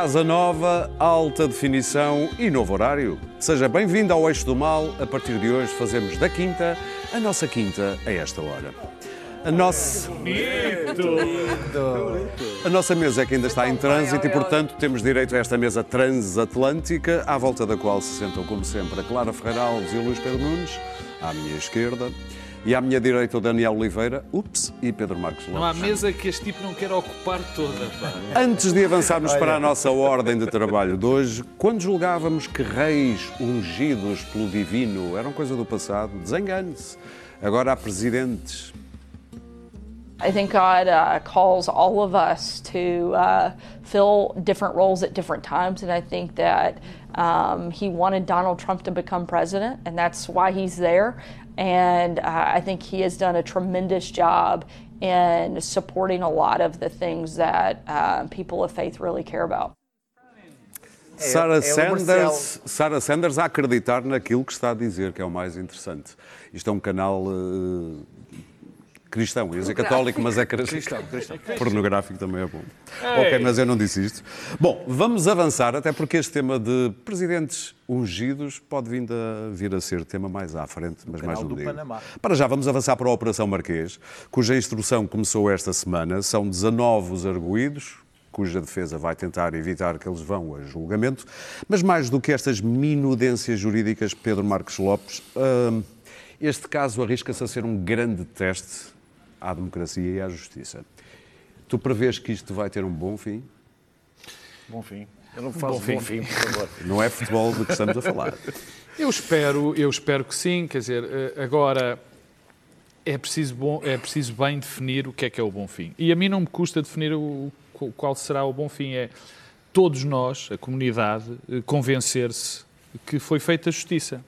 Casa nova, alta definição e novo horário. Seja bem-vindo ao Eixo do Mal. A partir de hoje fazemos da quinta a nossa quinta a esta hora. A nossa... A nossa mesa é que ainda está em trânsito e, portanto, temos direito a esta mesa transatlântica, à volta da qual se sentam, como sempre, a Clara Ferreira Alves e o Luís Pedro Nunes, à minha esquerda. E à minha direita o Daniel Oliveira, ups, e Pedro Marcos Lopes. Não há mesa que este tipo não quer ocupar toda. Pá. Antes de avançarmos para a nossa ordem de trabalho de hoje, quando julgávamos que reis ungidos pelo divino eram coisa do passado, desengane-se. Agora há presidentes. I think God uh, calls all of us to uh, fill different roles at different times, and I think that um, He wanted Donald Trump to become president, and that's why he's there. And uh, I think he has done a tremendous job in supporting a lot of the things that uh, people of faith really care about. Sarah, é o Sanders, Sarah Sanders a acreditar naquilo que está a dizer, que é o mais interessante. Isto é um canal eh, cristão, ia dizer católico, mas é cristão. Pornográfico também é bom. Ok, mas eu não disse isto. Bom, vamos avançar, até porque este tema de presidentes ungidos pode vir a, vir a ser tema mais à frente, mas mais um do dia. Panamá. Para já, vamos avançar para a Operação Marquês, cuja instrução começou esta semana. São 19 os arguídos, cuja defesa vai tentar evitar que eles vão a julgamento. Mas mais do que estas minudências jurídicas, Pedro Marcos Lopes, hum, este caso arrisca-se a ser um grande teste à democracia e à justiça. Tu prevês que isto vai ter um bom fim? Bom fim. Eu não faço bom fim, por favor. Não é futebol de que estamos a falar. Eu espero, eu espero que sim, quer dizer, eh, agora é preciso, bom, é preciso bem definir o que é que é o bom fim. E a mim não me custa definir o, qual será o bom fim. É todos nós, a comunidade, eh, convencer-se que foi feita justiça.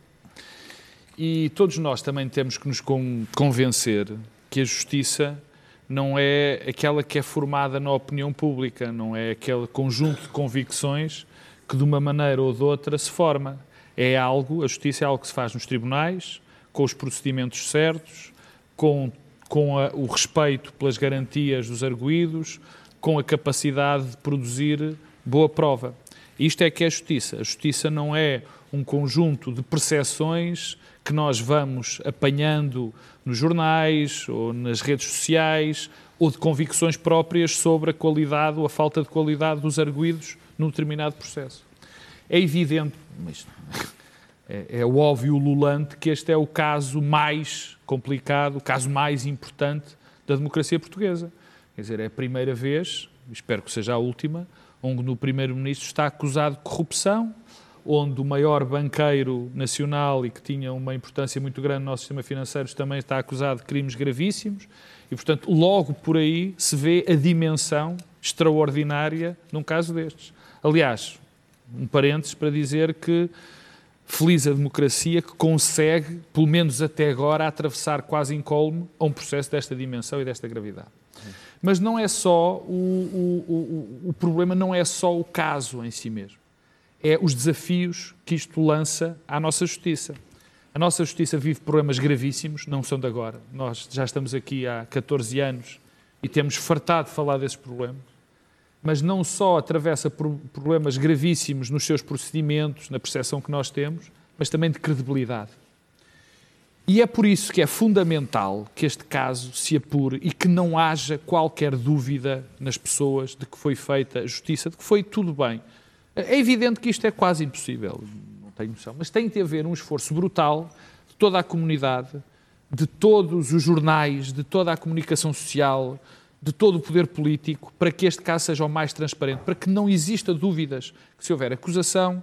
E todos nós também temos que nos con- convencer que a justiça não é aquela que é formada na opinião pública, não é aquele conjunto de convicções que de uma maneira ou de outra se forma. É algo, a justiça é algo que se faz nos tribunais, com os procedimentos certos, com, com a- o respeito pelas garantias dos arguídos, com a capacidade de produzir boa prova. Isto é que é justiça. A justiça não é um conjunto de percepções que nós vamos apanhando nos jornais ou nas redes sociais ou de convicções próprias sobre a qualidade ou a falta de qualidade dos arguídos num determinado processo. É evidente, mas é, é óbvio lulante que este é o caso mais complicado, o caso mais importante da democracia portuguesa. Quer dizer, é a primeira vez, espero que seja a última, onde o Primeiro-Ministro está acusado de corrupção, onde o maior banqueiro nacional e que tinha uma importância muito grande no nosso sistema financeiro também está acusado de crimes gravíssimos e, portanto, logo por aí se vê a dimensão extraordinária num caso destes. Aliás, um parênteses para dizer que feliz a democracia que consegue, pelo menos até agora, atravessar quase incólume a um processo desta dimensão e desta gravidade. Mas não é só o, o, o, o problema não é só o caso em si mesmo. É os desafios que isto lança à nossa justiça. A nossa justiça vive problemas gravíssimos, não são de agora. Nós já estamos aqui há 14 anos e temos fartado de falar desses problemas mas não só atravessa problemas gravíssimos nos seus procedimentos, na percepção que nós temos, mas também de credibilidade. E é por isso que é fundamental que este caso se apure e que não haja qualquer dúvida nas pessoas de que foi feita a justiça, de que foi tudo bem. É evidente que isto é quase impossível, não tenho noção, mas tem de haver um esforço brutal de toda a comunidade, de todos os jornais, de toda a comunicação social, de todo o poder político, para que este caso seja o mais transparente, para que não exista dúvidas que se houver acusação,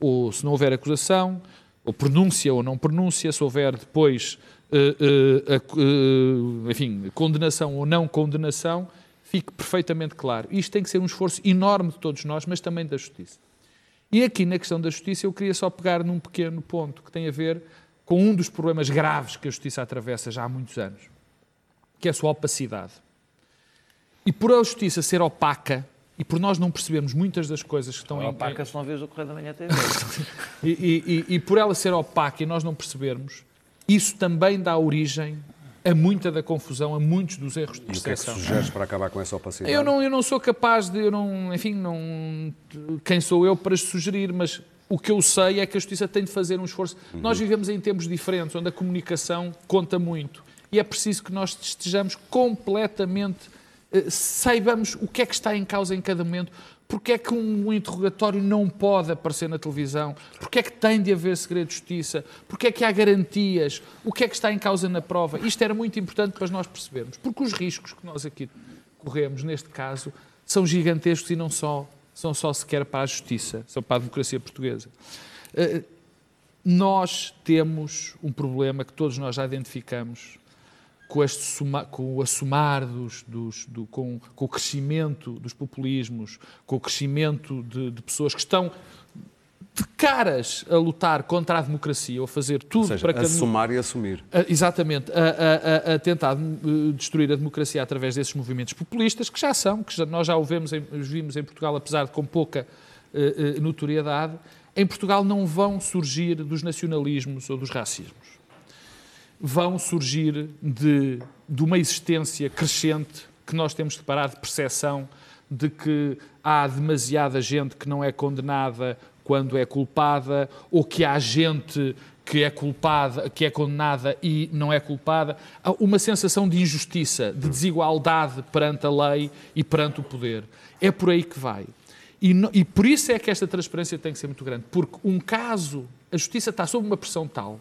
ou se não houver acusação, ou pronúncia ou não pronúncia, se houver depois, eh, acu- eh, enfim, condenação ou não condenação, fique perfeitamente claro. Isto tem que ser um esforço enorme de todos nós, mas também da justiça. E aqui, na questão da justiça, eu queria só pegar num pequeno ponto que tem a ver com um dos problemas graves que a justiça atravessa já há muitos anos, que é a sua opacidade. E por a justiça ser opaca, e por nós não percebermos muitas das coisas que estão Não em, opaca se não vês o Correio da Manhã TV. e, e- e- e por ela ser opaca e nós não percebermos, isso também dá origem a muita da confusão, a muitos dos erros de E o que é que percepção. sugeres para acabar com essa opacidade? Eu não, eu não sou capaz de, eu não, enfim, não, quem sou eu para sugerir, mas o que eu sei é que a Justiça tem de fazer um esforço. Nós vivemos em tempos diferentes, onde a comunicação conta muito. E é preciso que nós estejamos completamente, eh, saibamos o que é que está em causa em cada momento, porque é que um interrogatório não pode aparecer na televisão, porque é que tem de haver segredo de justiça, porque é que há garantias, o que é que está em causa na prova. Isto era muito importante para nós percebermos, porque os riscos que nós aqui corremos, neste caso, são gigantescos e não só, são só sequer para a justiça, são para a democracia portuguesa. Eh, Nós temos um problema que todos nós já identificamos com, este soma- com o assomar dos, dos- do- com, com o crescimento dos populismos, com o crescimento de, de pessoas que estão de caras a lutar contra a democracia ou a fazer tudo Ou seja, para que assumar e assumir. a- exatamente, a, a- a- tentar eh, destruir a democracia através desses movimentos populistas, que já são, que já- nós já vemos em, os vimos em Portugal, apesar de com pouca eh, notoriedade, em Portugal não vão surgir dos nacionalismos ou dos racismos. Vão surgir de, de uma existência crescente que nós temos de parar de percepção de que há demasiada gente que não é condenada quando é culpada, ou que há gente que é culpada, que é condenada e não é culpada, há uma sensação de injustiça, de desigualdade perante a lei e perante o poder. É por aí que vai. E, e por isso é que esta transparência tem que ser muito grande, porque um caso, a justiça está sob uma pressão tal,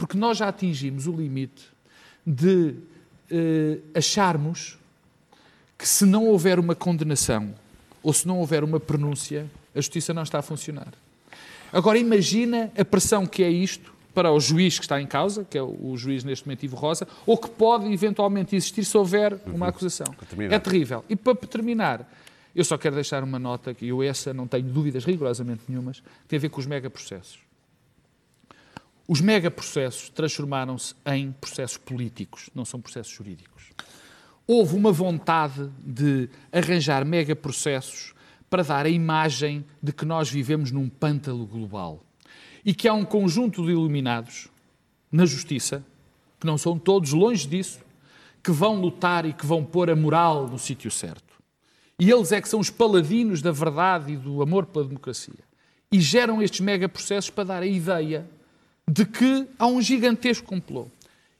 porque nós já atingimos o limite de eh, acharmos que se não houver uma condenação ou se não houver uma pronúncia, a justiça não está a funcionar. Agora imagina a pressão que é isto para o juiz que está em causa, que é o juiz neste momento Ivo Rosa, ou que pode eventualmente existir se houver uma acusação. terminar. É terrível. E para terminar, eu só quero deixar uma nota, que eu essa não tenho dúvidas rigorosamente nenhumas, que tem a ver com os megaprocessos. Os megaprocessos transformaram-se em processos políticos, não são processos jurídicos. Houve uma vontade de arranjar megaprocessos para dar a imagem de que nós vivemos num pântano global e que há um conjunto de iluminados na justiça, que não são todos longe disso, que vão lutar e que vão pôr a moral no sítio certo. E eles é que são os paladinos da verdade e do amor pela democracia. E geram estes megaprocessos para dar a ideia de que há um gigantesco complô.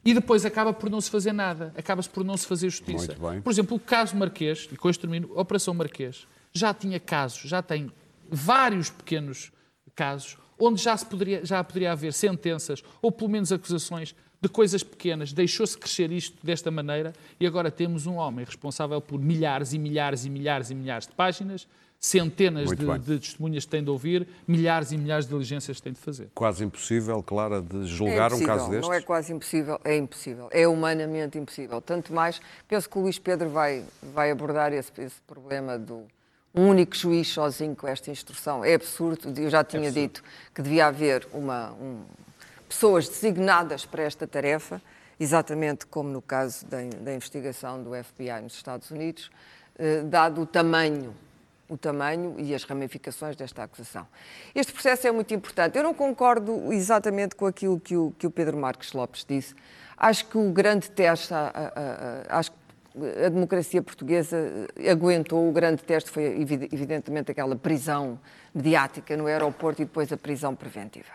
E depois acaba por não se fazer nada, acaba-se por não se fazer justiça. Por exemplo, o caso Marquês, e com este termino, a Operação Marquês, já tinha casos, já tem vários pequenos casos, onde já, se poderia, já poderia haver sentenças, ou pelo menos acusações, de coisas pequenas. Deixou-se crescer isto desta maneira e agora temos um homem responsável por milhares e milhares e milhares e milhares de páginas, centenas de, de testemunhas que tem de ouvir, milhares e milhares de diligências que tem de fazer. Quase impossível, Clara, de julgar é um caso destes. Não é quase impossível, é impossível. É humanamente impossível. Tanto mais, penso que o Luís Pedro vai, vai abordar esse, esse problema do um único juiz sozinho com esta instrução. É absurdo. Eu já tinha dito que devia haver uma, um- pessoas designadas para esta tarefa, exatamente como no caso da, da investigação do FBI nos Estados Unidos, eh, dado o tamanho o tamanho e as ramificações desta acusação. Este processo é muito importante. Eu não concordo exatamente com aquilo que o, que o Pedro Marques Lopes disse. Acho que o grande teste, a- a- a- acho que a democracia portuguesa aguentou, o grande teste foi evi- evidentemente aquela prisão mediática no aeroporto e depois a prisão preventiva.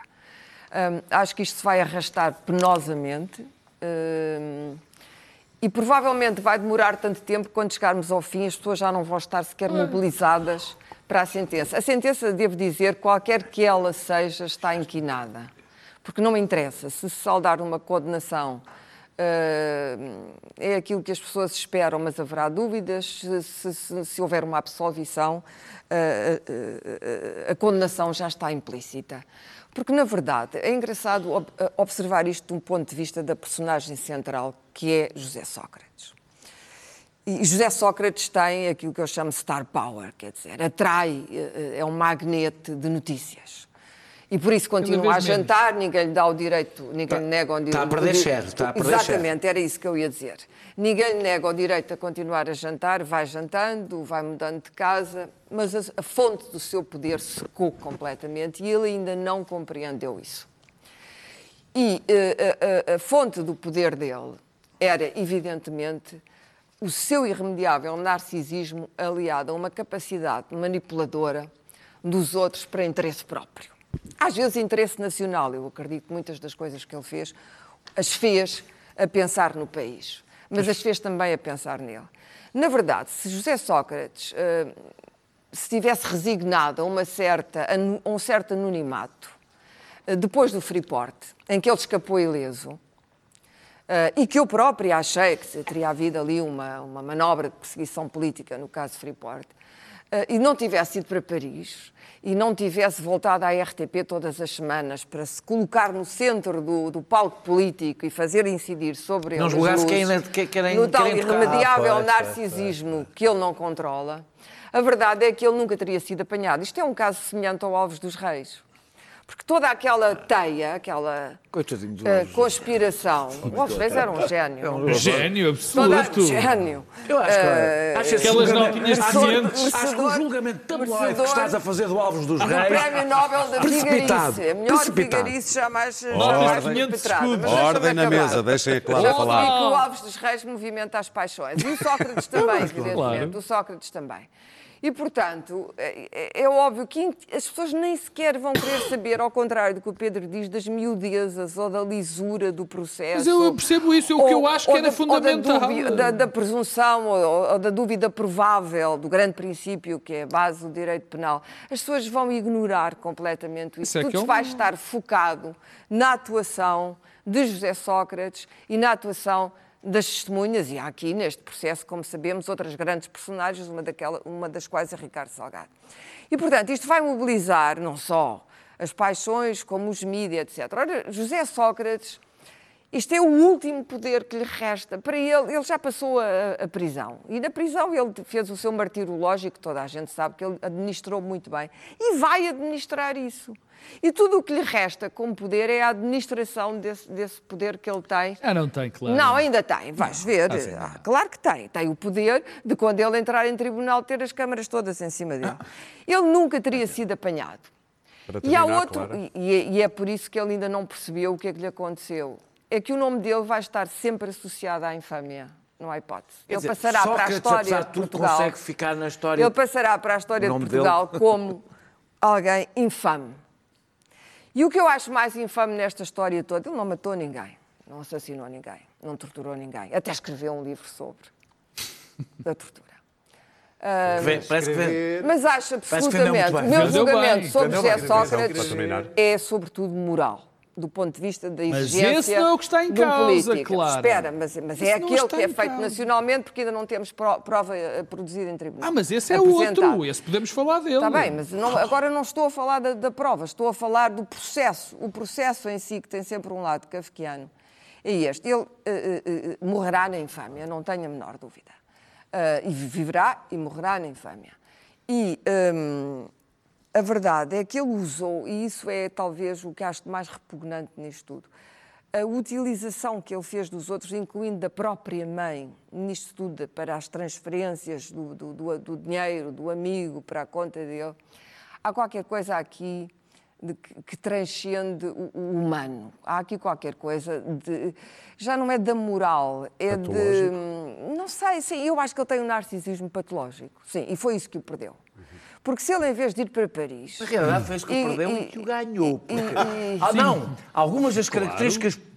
Hum, acho que isto se vai arrastar penosamente. hum, e provavelmente vai demorar tanto tempo que quando chegarmos ao fim as pessoas já não vão estar sequer mobilizadas para a sentença. A sentença, devo dizer, qualquer que ela seja, está inquinada. Porque não me interessa se se saldar uma condenação eh, é aquilo que as pessoas esperam, mas haverá dúvidas. Se, se- se- houver uma absolvição, eh, eh, a condenação já está implícita. Porque, na verdade, é engraçado eh, observar isto de um ponto de vista da personagem central, que é José Sócrates. E José Sócrates tem aquilo que eu chamo star power, quer dizer, atrai, eh, é um magnete de notícias. E por isso continua a vez menos. jantar, ninguém lhe dá o direito, ninguém Tá- lhe nega o direito. tá a perder share, está a perder share. Exatamente, era isso que eu ia dizer. Ninguém lhe nega o direito a continuar a jantar, vai jantando, vai mudando de casa, mas a, a fonte do seu poder secou completamente e ele ainda não compreendeu isso. E eh, a, a- a fonte do poder dele, era, evidentemente, o seu irremediável narcisismo aliado a uma capacidade manipuladora dos outros para interesse próprio. Às vezes, interesse nacional. Eu acredito que muitas das coisas que ele fez as fez a pensar no país, mas as fez também a pensar nele. Na verdade, se José Sócrates uh, se tivesse resignado a, uma certa, a um certo anonimato uh, depois do Freeport, em que ele escapou ileso, uh, e que eu própria achei que teria havido ali uma, uma manobra de perseguição política no caso Freeport, e não tivesse ido para Paris, e não tivesse voltado à RTP todas as semanas para se colocar no centro do, do palco político e fazer incidir sobre ele não julgasse quem, que, que, no tal irremediável ah, narcisismo pois, que ele não controla, a verdade é que ele nunca teria sido apanhado. Isto é um caso semelhante ao Alves dos Reis. Porque toda aquela teia, aquela uh, conspiração. O Alfredo era um gênio. É um gênio, absoluto. Toda, gênio. Eu acho que, uh, acho que elas não tinham cientes. Acho que o julgamento tabloide que estás a fazer do Alves dos Reis. O Prémio Nobel da Vigarice. A melhor vigarice jamais, jamais perpetrada. Ordem na mesa, deixem a Clara falar. que o Alves dos Reis movimenta as paixões. E o Sócrates também, evidentemente. O Sócrates também. E, portanto, é, é, é, óbvio que as pessoas nem sequer vão querer saber, ao contrário do que o Pedro diz, das miudezas ou da lisura do processo. Mas eu percebo isso, é o que eu acho que era da, fundamental. Da, dúvida, da, da presunção ou, ou, da dúvida provável do grande princípio que é a base do direito penal. As pessoas vão ignorar completamente isso. isso é Tudo é vai estar focado na atuação de José Sócrates e na atuação das testemunhas, e há aqui neste processo, como sabemos, outras grandes personagens, uma, daquela, uma das quais é Ricardo Salgado. E, portanto, isto vai mobilizar não só as paixões, como os mídias, etc. Ora, José Sócrates, isto é o último poder que lhe resta. Para ele, ele já passou a, a prisão. E na prisão ele fez o seu martírio lógico, toda a gente sabe que ele administrou muito bem. E vai administrar isso. E tudo o que lhe resta como poder é a administração desse, desse poder que ele tem. Ah, não tem, claro. Não, ainda tem, vais ver. Ah, sim, ah, claro que tem. Tem o poder de quando ele entrar em tribunal ter as câmaras todas em cima dele. Ah. Ele nunca teria sido apanhado. Terminar, e há outro, claro. e, é, e é por isso que ele ainda não percebeu o que é que lhe aconteceu. É que o nome dele vai estar sempre associado à infâmia não há hipótese. Quer ele dizer, passará para a história de Portugal. consegue ficar na história. Ele passará para a história de Portugal dele. como alguém infame. E o que eu acho mais infame nesta história toda, ele não matou ninguém, não assassinou ninguém, não torturou ninguém, até escreveu um livro sobre a tortura. Uh, parece que mas acho absolutamente, o meu julgamento sobre José Sócrates é sobretudo moral do ponto de vista da exigência mas esse não é o que está em causa, claro. Espera, mas, mas é aquele que é feito causa. nacionalmente porque ainda não temos prova eh, produzida em tribunal. Ah, mas esse é outro, esse podemos falar dele. Está bem, mas não, agora não estou a falar da, da, prova, estou a falar do processo. O processo em si, que tem sempre um lado kafkiano, é este. Ele uh, uh, uh, morrerá na infâmia, não tenho a menor dúvida. e viverá e morrerá na infâmia. E... Um, a verdade é que ele usou, e isso é talvez o que acho mais repugnante nisto tudo, a utilização que ele fez dos outros, incluindo da própria mãe, nisto tudo, para as transferências do, do, do, do dinheiro, do amigo para a conta dele. Há qualquer coisa aqui de, que, transcende o, o, humano. Há aqui qualquer coisa de. Já não é da moral, é de. Não sei, sim, eu acho que ele tem um narcisismo patológico. Sim, e foi isso que o perdeu. Porque se ele, em vez de ir para Paris. Na realidade, fez que o perdeu e, que o ganhou. Porque... E, ah, não! Algumas das claro.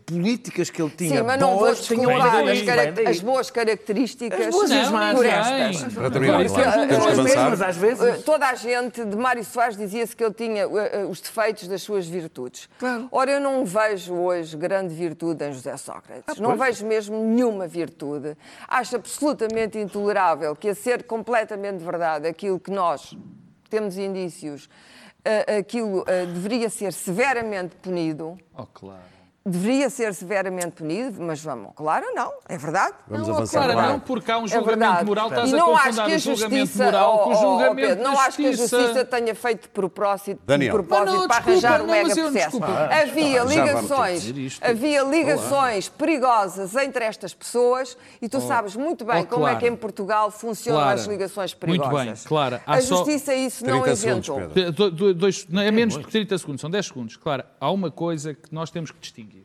Políticas que ele tinha Sim, mas não boas, desculpar as, as, boas características as boas não, por estas. Para terminar, claro. Às vezes... Eh, toda a gente, de Mário Soares, dizia-se que ele tinha uh, os defeitos das suas virtudes. Claro. Ora, eu não vejo hoje grande virtude em José Sócrates. Ah, não vejo mesmo nenhuma virtude. Acho absolutamente intolerável que, a ser completamente verdade, aquilo que nós temos indícios, aquilo deveria ser severamente punido. Oh, claro deveria ser severamente punido, mas vamos, claro, não, é verdade. Vamos não, avançar. Claro, não, porque há um é julgamento é moral, estás e não a acho que a justiça, moral com o julgamento oh, Pedro, Não acho que a justiça tenha feito de propósito, de propósito não, para desculpa, arranjar o mega processo. Ah, havia ligações, havia ligações Olá. perigosas entre estas pessoas e tu oh. sabes muito bem oh, como claro. é que em Portugal funcionam claro. as ligações perigosas. Muito bem, claro. Há a justiça só... isso não inventou. Dois, não, é menos que 30 segundos, são 10 segundos. Claro, há uma coisa que nós temos que distinguir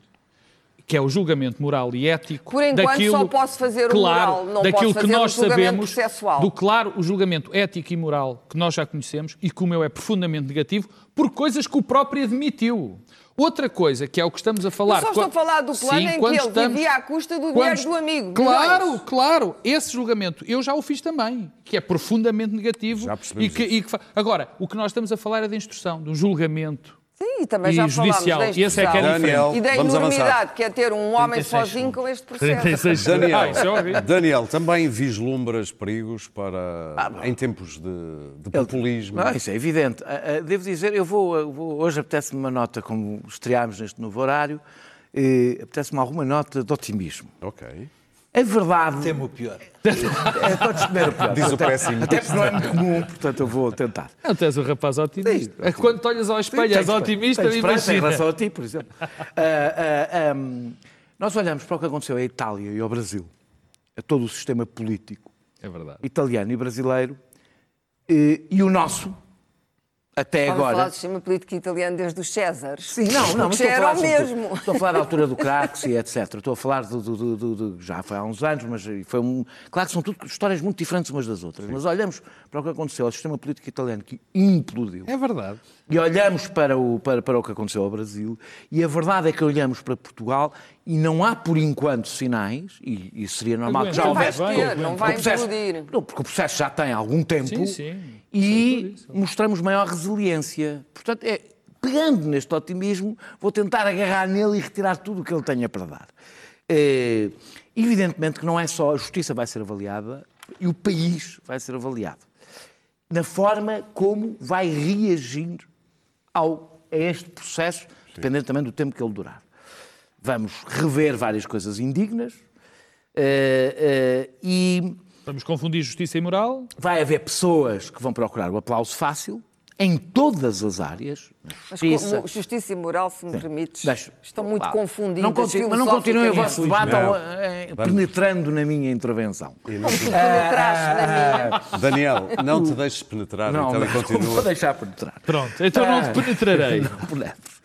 que é o julgamento moral e ético. Por enquanto, daquilo, só posso fazer o claro, moral, não daquilo posso fazer que nós o julgamento sabemos, processual. do claro, o julgamento ético e moral que nós já conhecemos e que o meu é profundamente negativo por coisas que o próprio admitiu. Outra coisa, que é o que estamos a falar... Eu só estou a falar do plano Sim, em que quando ele estamos- vivia à custa do quando- dinheiro do amigo. Claro, milhões. claro. Esse julgamento eu já o fiz também, que é profundamente negativo. Já percebemos e que, e que fa- Agora, o que nós estamos a falar é da instrução, do julgamento. Sim, e também E já judicial. falámos da E esse é que é. Daniel, E da enormidade que é ter um homem 36 sozinho com este processo. 36 Daniel, Ah, é. Daniel, também vislumbras perigos para, em tempos de, de populismo? Não, isso é evidente. Ah, ah, Devo dizer, eu vou, vou- hoje apetece-me uma nota, como estreámos neste novo horário, eh, apetece-me alguma nota de otimismo. Ok. A verdade. Temo o pior. É, podes comer o pior. Diz o péssimo. Até porque não é muito comum, portanto eu vou tentar. Não, tu és um rapaz otimista. É que quando te olhas ao espelho, és otimista, tenho esperança em imagina. relação a ti, por exemplo. Ah, ah, ahm, nós olhamos para o que aconteceu à Itália e ao Brasil, a todo o sistema político É verdade. italiano e brasileiro, eh, e o nosso, até falar agora. do sistema político italiano desde os Césares. Sim, não, não, mas estou era falar o mesmo. Estou a falar da altura do Craxi, etc. Estou a falar do, do- do- do- do- já foi há uns anos, mas foi um. Claro que são tudo histórias muito diferentes umas das outras. Mas olhamos para o que aconteceu ao sistema político italiano que implodiu. É verdade. E olhamos para o, para, para o que aconteceu ao Brasil, e a verdade é que olhamos para Portugal e não há por enquanto sinais, e, e seria normal que já Não Não vai houvesse. vai, ter, não vai processo- implodir. Não, porque o processo já tem algum tempo Sim, sim. e mostramos maior resiliência. Portanto, é, pegando neste otimismo, vou tentar agarrar nele e retirar tudo o que ele tenha para dar. É, evidentemente que não é só a justiça vai ser avaliada e o país vai ser avaliado. Na forma como vai reagir ao, a este processo, dependendo também do tempo que ele durar. Vamos rever várias coisas indignas eh, eh, e Vamos confundir justiça e moral. vai haver pessoas que vão procurar o aplauso fácil em todas as áreas. na Mas Justiça. como justiça e moral, se me permites, Deixa. estão muito confundidas. Não continu- mas não continuem o vosso debate Não. ao- eh, penetrando na minha intervenção. Como tu penetraste na minha. Daniel, não te deixes penetrar, Não, então não, e vou continua. deixar penetrar. Pronto, então não te penetrarei. Não leves.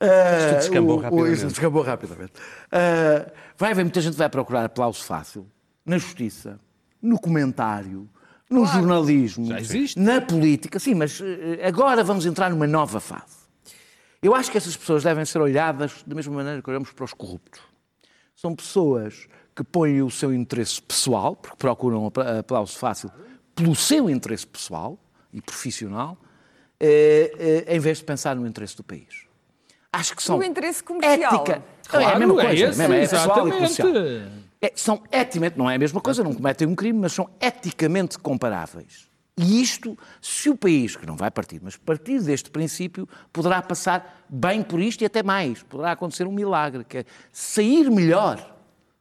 Ah, descambou o- rapidamente. Isto descambou rapidamente. Ah, vai haver muita gente que vai procurar aplauso fácil na justiça, no comentário, no jornalismo, Já existe. na política. Sim, mas eh, agora vamos entrar numa nova fase. Eu acho que essas pessoas devem ser olhadas da mesma maneira que olhamos para os corruptos. São pessoas que põem o seu interesse pessoal, porque procuram apla- aplauso fácil, pelo seu interesse pessoal e profissional, eh, eh, em vez de pensar no interesse do país. Acho que são. O interesse comercial. Ética. Claro, é a mesma é coisa. esse, mesmo, é pessoal e exatamente. comercial. É, são eticamente, não é a mesma coisa, não cometem um crime, mas são eticamente comparáveis. E isto, se o país, que não vai partir, mas partir deste princípio, poderá passar bem por isto e até mais. Poderá acontecer um milagre, que é sair melhor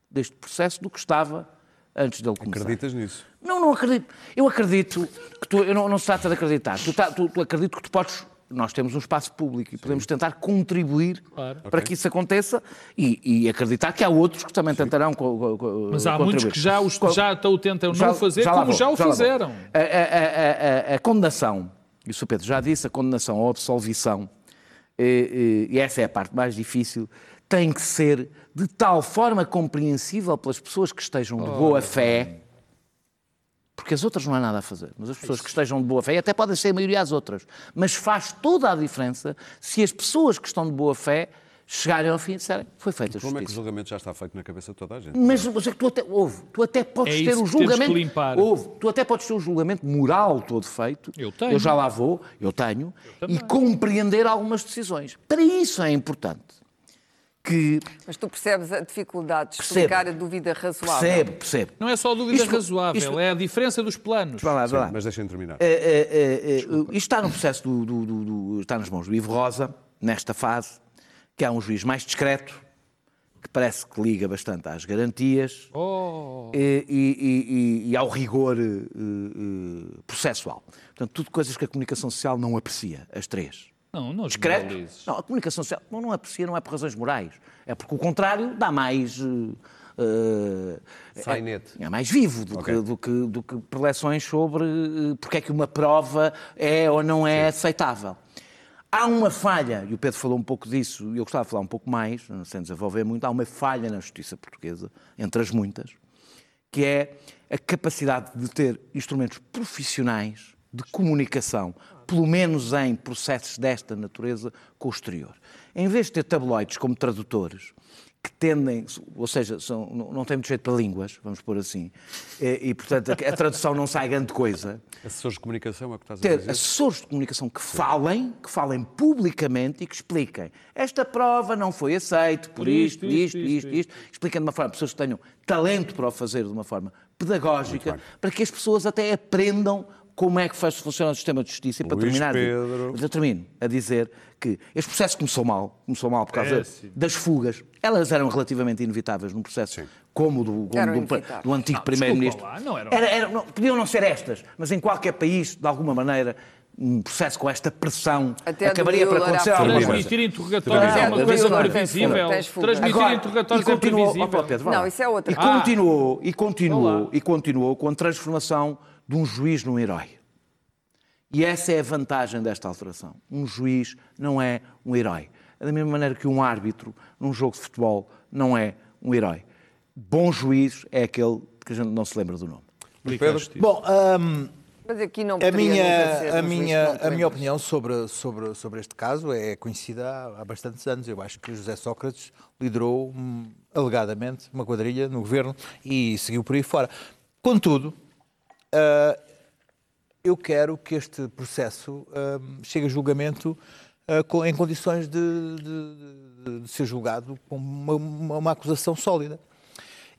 deste processo do que estava antes dele começar. Acreditas nisso? Não, não acredito. Eu acredito que tu, eu não, não se trata de acreditar. Tu, tá- tu- tu acredito que tu podes. Nós temos um espaço público e podemos tentar contribuir Claro. para que isso aconteça e, e acreditar que há outros que também tentarão co- co- co- Mas há muitos contribuir. que já, os, já estão, tentam não fazer lá como vou, já o fizeram. A, a- a- a- a condenação, e o Sr. Pedro já disse, a condenação ou absolvição, e, e- e essa é a parte mais difícil, tem que ser de tal forma compreensível pelas pessoas que estejam de boa fé, porque as outras não há nada a fazer, mas as pessoas que estejam de boa fé, e até podem ser a maioria as outras, mas faz toda a diferença se as pessoas que estão de boa fé chegarem ao fim e disserem foi feita a Como é que o justiça. julgamento já está feito na cabeça de toda a gente? Mas, mas é que tu até, ouve, tu até podes É ter o julgamento. que limpar. Ouve, tu até podes ter o julgamento moral todo feito. Eu tenho. Eu já lá vou, eu tenho. e compreender algumas decisões. Para isso é importante que. Mas tu percebes a dificuldade de Percebo. explicar a dúvida razoável. Percebe, percebe. Não é só dúvida Isto- razoável, isto- é a diferença dos planos. Vai lá, vai lá. Sim, mas deixem terminar. É, é, é, é, isto está no processo do, do- do- do- está nas mãos do Ivo Rosa, nesta fase, que é um juiz mais discreto, que parece que liga bastante às garantias Oh. e, e- e- e ao rigor eh, eh, processual. Portanto, tudo coisas que a comunicação social não aprecia, as três. Não, não Discreto? Não, a comunicação social não, não aprecia, não é por razões morais. É porque o contrário dá mais. eh, Sainete. é mais vivo do, Ok. que, do, que, do que preleções sobre eh, porque é que uma prova é ou não é aceitável. Há uma falha, e o Pedro falou um pouco disso, e eu gostava de falar um pouco mais, sem desenvolver muito, há uma falha na justiça portuguesa, entre as muitas, que é a capacidade de ter instrumentos profissionais de comunicação, pelo menos em processos desta natureza, com o exterior. Em vez de ter tabloides como tradutores, que tendem, ou seja, são, não, têm muito jeito para línguas, vamos pôr assim, e, e, portanto a, a tradução não sai grande coisa. Assessores de comunicação é o que estás a Ter dizer? assessores de comunicação que falem, que falem publicamente e que expliquem. Esta prova não foi aceita por isto, isto, isto, isto, expliquem de uma forma, pessoas que tenham talento para o fazer de uma forma pedagógica, para que as pessoas até aprendam como é que faz funcionar o sistema de justiça. E para Luís terminar, Pedro. mas eu termino a dizer que este processo começou mal, começou mal por causa Péssimo. das fugas. Elas eram relativamente inevitáveis num processo como o do, como do, do antigo primeiro-ministro. Era- era- não, podiam não ser estas, mas em qualquer país, de alguma maneira, um processo com esta pressão Até acabaria por Müller acontecer alguma coisa. Transmitir interrogatórios é uma coisa previsível. Transmitir Agora, interrogatórios é previsível. Pedro. Não, isso é outra E coisa. continuou, e continuou, e continuou com a transformação de um juiz num herói. E essa é a vantagem desta alteração. Um juiz não é um herói. Da mesma maneira que um árbitro num jogo de futebol não é um herói. Bom juiz é aquele que a gente não se lembra do nome. Pedro? Bom, hum, Mas aqui não a minha, a um minha, não a minha opinião sobre, sobre, sobre este caso é conhecida há, há bastantes anos. Eu acho que José Sócrates liderou, hum, alegadamente, uma quadrilha no governo e seguiu por aí fora. Contudo, ah, eu quero que este processo hum, chegue a julgamento com- em condições de, de- de- ser julgado com uma, uma- uma acusação sólida.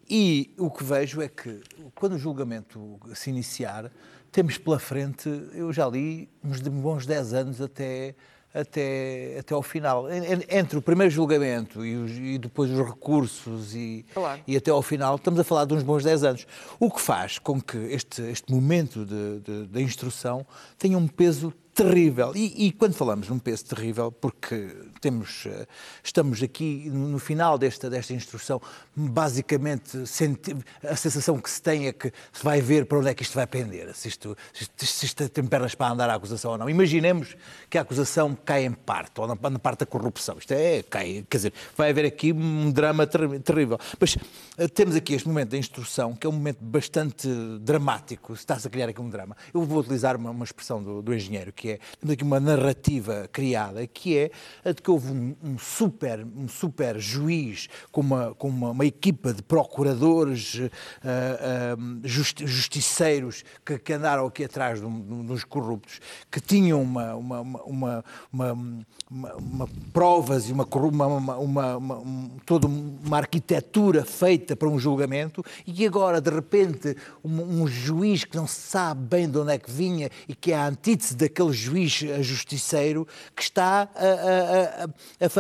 E o que vejo é que, quando o julgamento se iniciar, temos pela frente, eu já li, uns bons 10 anos até, até, até ao final. En- en- Entre o primeiro julgamento e, os- e depois os recursos e, Claro. e até ao final, estamos a falar de uns bons 10 anos. O que faz com que este, este momento de- instrução tenha um peso terrível. E, e quando falamos num peso terrível, porque temos, eh, estamos aqui no final desta, desta instrução, basicamente senti- a sensação que se tem é que se vai ver para onde é que isto vai pender, se isto, se isto, se isto tem pernas para andar a acusação ou não. Imaginemos que a acusação cai em parte, ou na, parte da corrupção. Isto é, cai, quer dizer, vai haver aqui um drama ter- terrível. Mas eh, temos aqui este momento da instrução, que é um momento bastante dramático, se está-se a criar aqui um drama. Eu vou utilizar uma, uma expressão do, do engenheiro, que é, temos aqui uma narrativa criada, que é a de que houve um, um super, um super juiz com uma, com uma, uma equipa de procuradores, ah, ah, justi- justiceiros que, que andaram aqui atrás de de dos corruptos, que tinham uma, uma, uma, uma, provas e uma, um- toda uma arquitetura feita para um julgamento e agora, de repente, um, um juiz que não sabe bem de onde é que vinha e que é a antítese daquele juiz justiceiro que está a, a-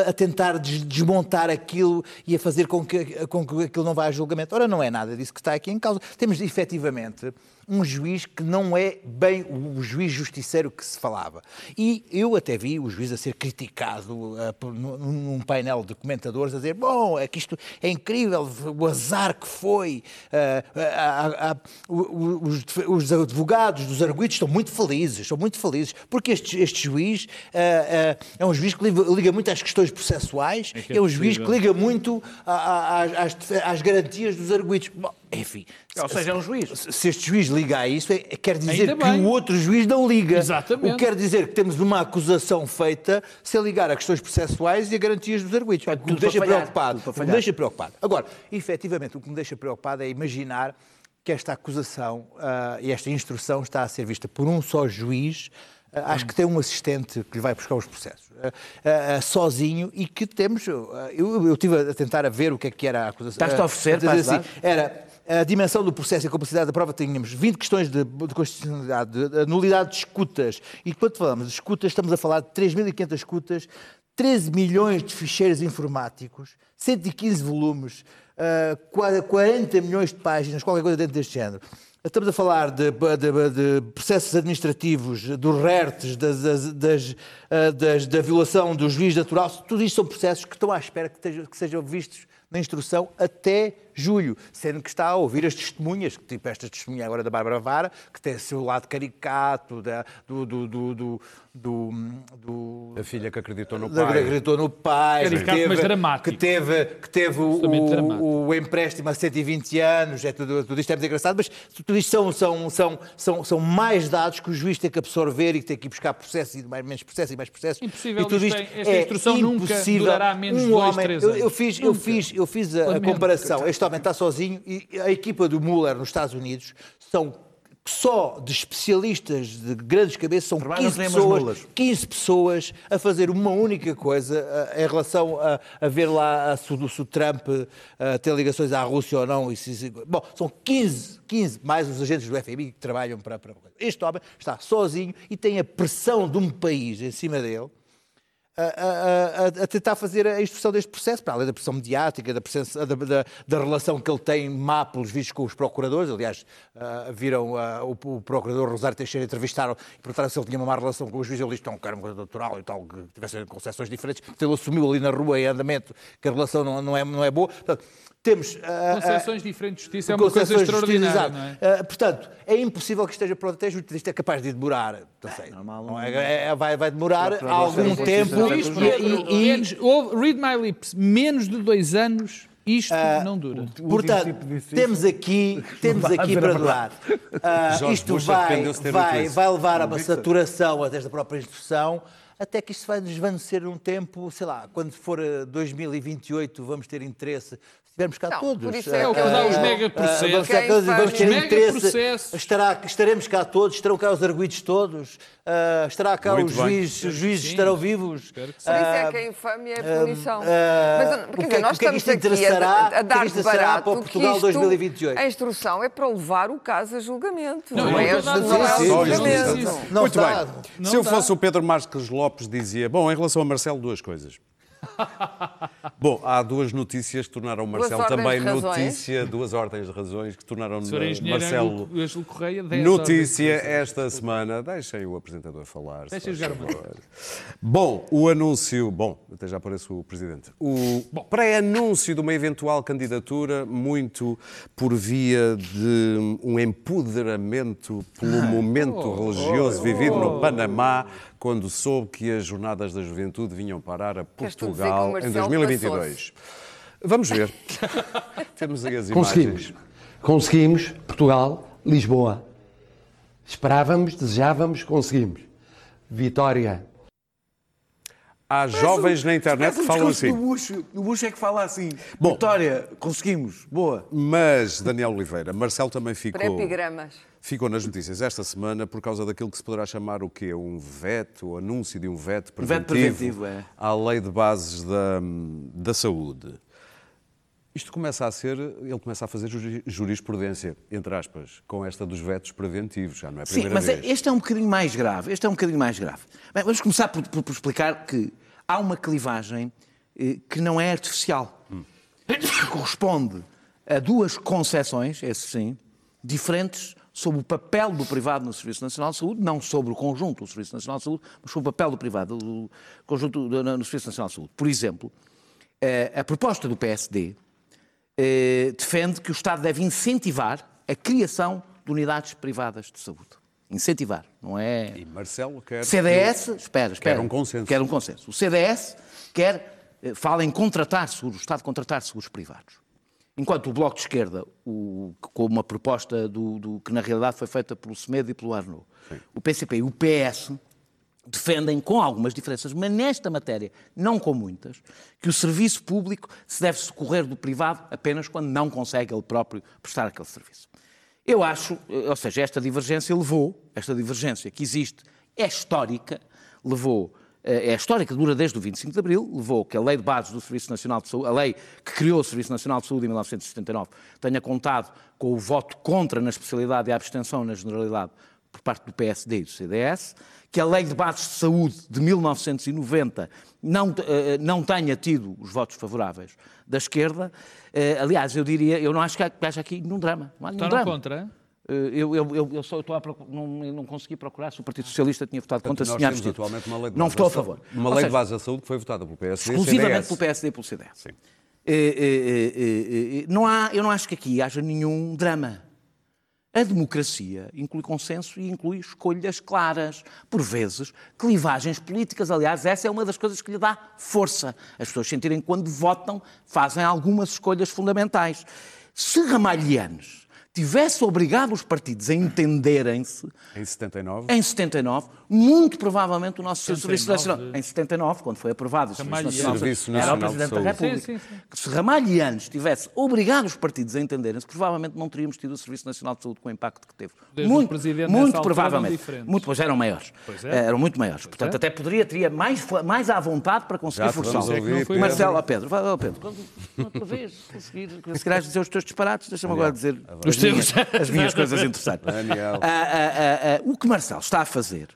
a- a tentar des- desmontar aquilo e a fazer com que, com que aquilo não vá a julgamento. Ora, não é nada disso que está aqui em causa. Temos, efetivamente, um juiz que não é bem o juiz justiceiro que se falava. E eu até vi o juiz a ser criticado eh, por- num, painel de comentadores a dizer: bom, é que isto é incrível, o azar que foi. a- o- os, os advogados dos arguidos estão muito felizes, estão muito felizes, porque este, este juiz eh, é um juiz que liga, muito às questões processuais, é, que é um juiz que possível. liga muito a- a- às, às, às garantias dos arguidos. Bom, enfim. Ou seja, é um juiz. Se este juiz liga a isso, é- quer dizer que o outro juiz não liga. Exatamente. O que quer dizer que temos uma acusação feita sem ligar a questões processuais e a garantias dos arguidos. O que me deixa falhar, preocupado. O que me deixa preocupado. Agora, efetivamente, o que me deixa preocupado é imaginar que esta acusação ah, e esta instrução está a ser vista por um só juiz. ah, acho que tem um assistente que lhe vai buscar os processos ah, ah, sozinho e que temos. ah, eu, eu estive a tentar a ver o que é que era a acusação. Estás-te a oferecer para assim, era a dimensão do processo e a complexidade da prova, tínhamos 20 questões de, de constitucionalidade, de, de nulidade de escutas. E quando falamos de escutas, estamos a falar de 3.500 escutas, 13 milhões de ficheiros informáticos, 115 volumes, ah, qua- 40 milhões de páginas, qualquer coisa dentro deste género. Estamos a falar de, de- de processos administrativos, dos RERTs, das, das- das, ah, das- da violação do juiz natural. Tudo isto são processos que estão à espera que, que sejam vistos na instrução até julho, sendo que está a ouvir as testemunhas, tipo esta testemunha agora da Bárbara Vara, que tem o seu lado caricato, da, do, do, do, do, do, do A filha que acreditou no pai. que acreditou no pai, que Caricato, teve, mas dramático. que teve, que teve o, o, empréstimo a 120 anos, é tudo, tudo isto é muito engraçado, mas tudo isto são, são, são, são, são mais dados que o juiz tem que absorver e que tem que ir buscar processos e mais, menos processos e mais processos. Impossível, e tudo isto tem- esta é instrução nunca impossível. durará menos de um dois, homem, três eu, anos. eu fiz, eu fiz, eu fiz a, a comparação. Este homem está sozinho e a equipa do Mueller nos Estados Unidos são só de especialistas de grandes cabeças, são Trabalham 15 sem umas pessoas, mulas. 15 pessoas a fazer uma única coisa ah, em relação a, a ver lá a, se, o- Trump ah, tem ligações à Rússia ou não. E se- se- bom, são 15, 15 mais os agentes do FBI que trabalham para, para. Este homem está sozinho e tem a pressão de um país em cima dele a, a- a- tentar fazer a instrução deste processo, para além da pressão mediática, da, presença- da- da- da relação que ele tem má pelos vistos com os procuradores. Aliás, ah, viram ah, o, o procurador Rosário Teixeira entrevistaram e perguntaram se ele tinha uma má relação com os juízes. Ele disse que era coisa natural e tal, que tivessem concessões diferentes. Ele assumiu ali na rua, em andamento, que a relação não, não, é, não é boa. Portanto, temos. ah, ah, Concessões diferentes de justiça é uma coisa extraordinária, é? Ah, portanto, é impossível que esteja pronto. Até justiça isto é capaz de demorar. Não sei. normal, Não não- é- é- vai, vai demorar algum tempo. Isto, e- e- menos, read my lips, menos de dois anos, isto não dura. Portanto, tipo temos aqui, temos aqui para durar. Ah, isto vai, vai, vai levar a uma saturação até da própria instrução, até que isto vai desvanecer num tempo, sei lá, quando for eh, 2028 vamos ter interesse. Se estivermos cá Não, todos. por isso é ah, que dá os ah, megaprocessos. Vamos, cá Quem todos, faz vamos ter os interesse. Estará, estaremos cá todos, estarão cá os arguidos todos, ah, estará cá Muito os juízes, os juízes sim. estarão vivos. Espero que sim. Por isso é que a infâmia é a punição. ah, Mas, o quer que é- dizer, nós o que é que estamos isto aqui a, interessará? a O que é que dar isto interessará barato para o que Portugal isto, 2028? A instrução é para levar o caso a julgamento. Não, Não, é, a dar não é o julgamento. Muito bem. Se eu fosse o Pedro Marques Lopes, dizia: Bom, em relação a Marcelo, duas coisas. Bom, há duas notícias que tornaram Marcelo também notícia, duas ordens de razões que tornaram Marcelo Ângelo- Correia, 10 notícia esta semana. Deixem o apresentador falar. Deixem jogar uma. Bom, o anúncio. Bom, até já aparece o presidente. O pré-anúncio de uma eventual candidatura, muito por via de um empoderamento pelo momento religioso vivido no Panamá, quando soube que as Jornadas da Juventude vinham parar a Portugal em Marcelo 2022. Vamos ver. Temos aí as Conseguimos. imagens. Conseguimos. Portugal, Lisboa. Esperávamos, desejávamos, conseguimos. Vitória. Há jovens na internet que falam assim. O Bush, o é que fala assim. Bom. Vitória, conseguimos. Boa. Mas, Daniel Oliveira, Marcelo também ficou, Pré-epigramas. Ficou nas notícias esta semana por causa daquilo que se poderá chamar o quê? Um veto, o anúncio de um veto preventivo, veto preventivo, é. à lei de bases da, da saúde. Isto começa a ser, ele começa a fazer juri- jurisprudência, entre aspas, com esta dos vetos preventivos, já não é a Sim, primeira mas vez. é- este é um bocadinho mais grave. Este é um bocadinho mais grave. Bem, vamos começar por, por- por explicar que há uma clivagem eh, que não é artificial. Que corresponde a duas concepções, esse sim, diferentes sobre o papel do privado no Serviço Nacional de Saúde, não sobre o conjunto do Serviço Nacional de Saúde, mas sobre o papel do privado do conjunto do- no Serviço Nacional de Saúde. Por exemplo, eh, a proposta do PSD eh, defende que o Estado deve incentivar a criação de unidades privadas de saúde. Incentivar, não é. E Marcelo quer. CDS, espera, espera. um consenso. Quer um consenso. O CDS quer, eh, fala em contratar seguros, o Estado contratar seguros privados. Enquanto o Bloco de Esquerda, o- com uma proposta do, do- que na realidade foi feita pelo Semedo e pelo Arnaud, o PCP e o PS defendem, com algumas diferenças, mas nesta matéria, não com muitas, que o serviço público se deve socorrer do privado apenas quando não consegue ele próprio prestar aquele serviço. Eu acho, ou seja, esta divergência levou, esta divergência que existe, é histórica, levou, é histórica, dura desde o 25 de Abril, levou que a Lei de Bases do Serviço Nacional de Saúde, a lei que criou o Serviço Nacional de Saúde em 1979, tenha contado com o voto contra na especialidade e a abstenção na generalidade por parte do PSD e do CDS, que a Lei de Bases de Saúde de 1990 não, eh, não tenha tido os votos favoráveis da esquerda. Eh, Aliás, eu diria, eu não acho que haja aqui nenhum drama. Não há nenhum Votaram drama. contra? Eh, Eu, eu, eu, eu só estou a procurar, não, eu não consegui procurar se o Partido Socialista tinha votado contra, se tinha abstido. atualmente uma lei de Não votou a favor. Uma Ou lei de base da saúde que foi votada pelo PSD exclusivamente pelo PSD e pelo CDS. Sim. eh, eh, eh, não há, eu não acho que aqui haja nenhum drama. A democracia inclui consenso e inclui escolhas claras. Por vezes, clivagens políticas. Aliás, essa é uma das coisas que lhe dá força. As pessoas sentirem que quando votam fazem algumas escolhas fundamentais. Se Ramalhianos tivesse obrigado os partidos a entenderem-se Em 79? em 79, muito provavelmente o nosso Serviço 79, Nacional. Em 79, quando foi aprovado o Serviço. Nacional, Serviço era o de Presidente da. República. Sim, sim, sim. Que Se Ramalhianos tivesse obrigado os partidos a entenderem-se, provavelmente não teríamos tido o Serviço Nacional de Saúde com o impacto que teve. Desde muito, Presidente, muito provavelmente. eram. Muito, pois eram maiores. Pois é. Eram muito maiores. Portanto, é. até poderia, teria mais, mais à vontade para conseguir Já te vamos forçá-lo. ouvir, foi Marcelo, Pedro, vai, Pedro, quando outra vez conseguir, se queres dizer os teus disparates, deixa-me agora dizer Os minhas, as minhas coisas interessantes. Daniel. Ah, ah, ah, ah, o que Marcelo está a fazer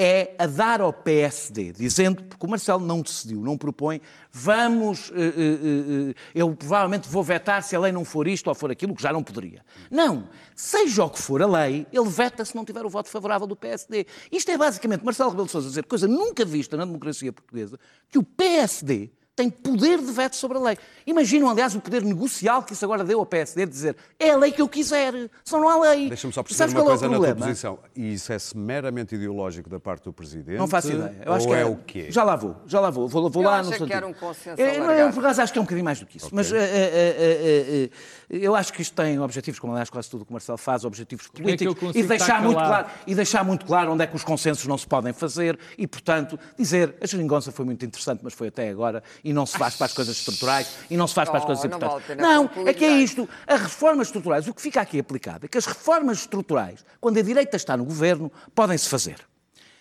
é a dar ao PSD, dizendo, porque o Marcelo não decidiu, não propõe, vamos, eh, eh, eh, eu provavelmente vou vetar se a lei não for isto ou for aquilo, que já não poderia. Não, seja o que for a lei, ele veta se não tiver o voto favorável do PSD. Isto é basicamente Marcelo Rebelo de Sousa dizer, coisa nunca vista na democracia portuguesa, que o PSD tem poder de veto sobre a lei. Imaginam, aliás, o poder negocial que isso agora deu ao PSD de dizer é a lei que eu quiser, senão não há lei. Deixa-me só perceber uma é o coisa na tua problema? posição. E isso é meramente ideológico da parte do Presidente? Não faço ideia. Eu acho ou que é o quê? Já lá vou, já lá vou. Vou, vou Eu lá acho no que sentido. era um consenso Eu, por acaso acho que é um bocadinho mais do que isso. Mas eh, eh, eh, eh, eh, eu acho que isto tem objetivos, como aliás quase tudo o que o Marcelo faz, objetivos é políticos, consigo e, deixar muito calado? claro, e deixar muito claro onde é que os consensos não se podem fazer e, portanto, dizer a geringonça foi muito interessante, mas foi até agora, e não se faz para as coisas estruturais, e não se faz para as Oh, coisas não importantes. Não, concluir é que é isto. As reformas estruturais, o que fica aqui aplicado é que as reformas estruturais, quando a direita está no governo, podem-se fazer.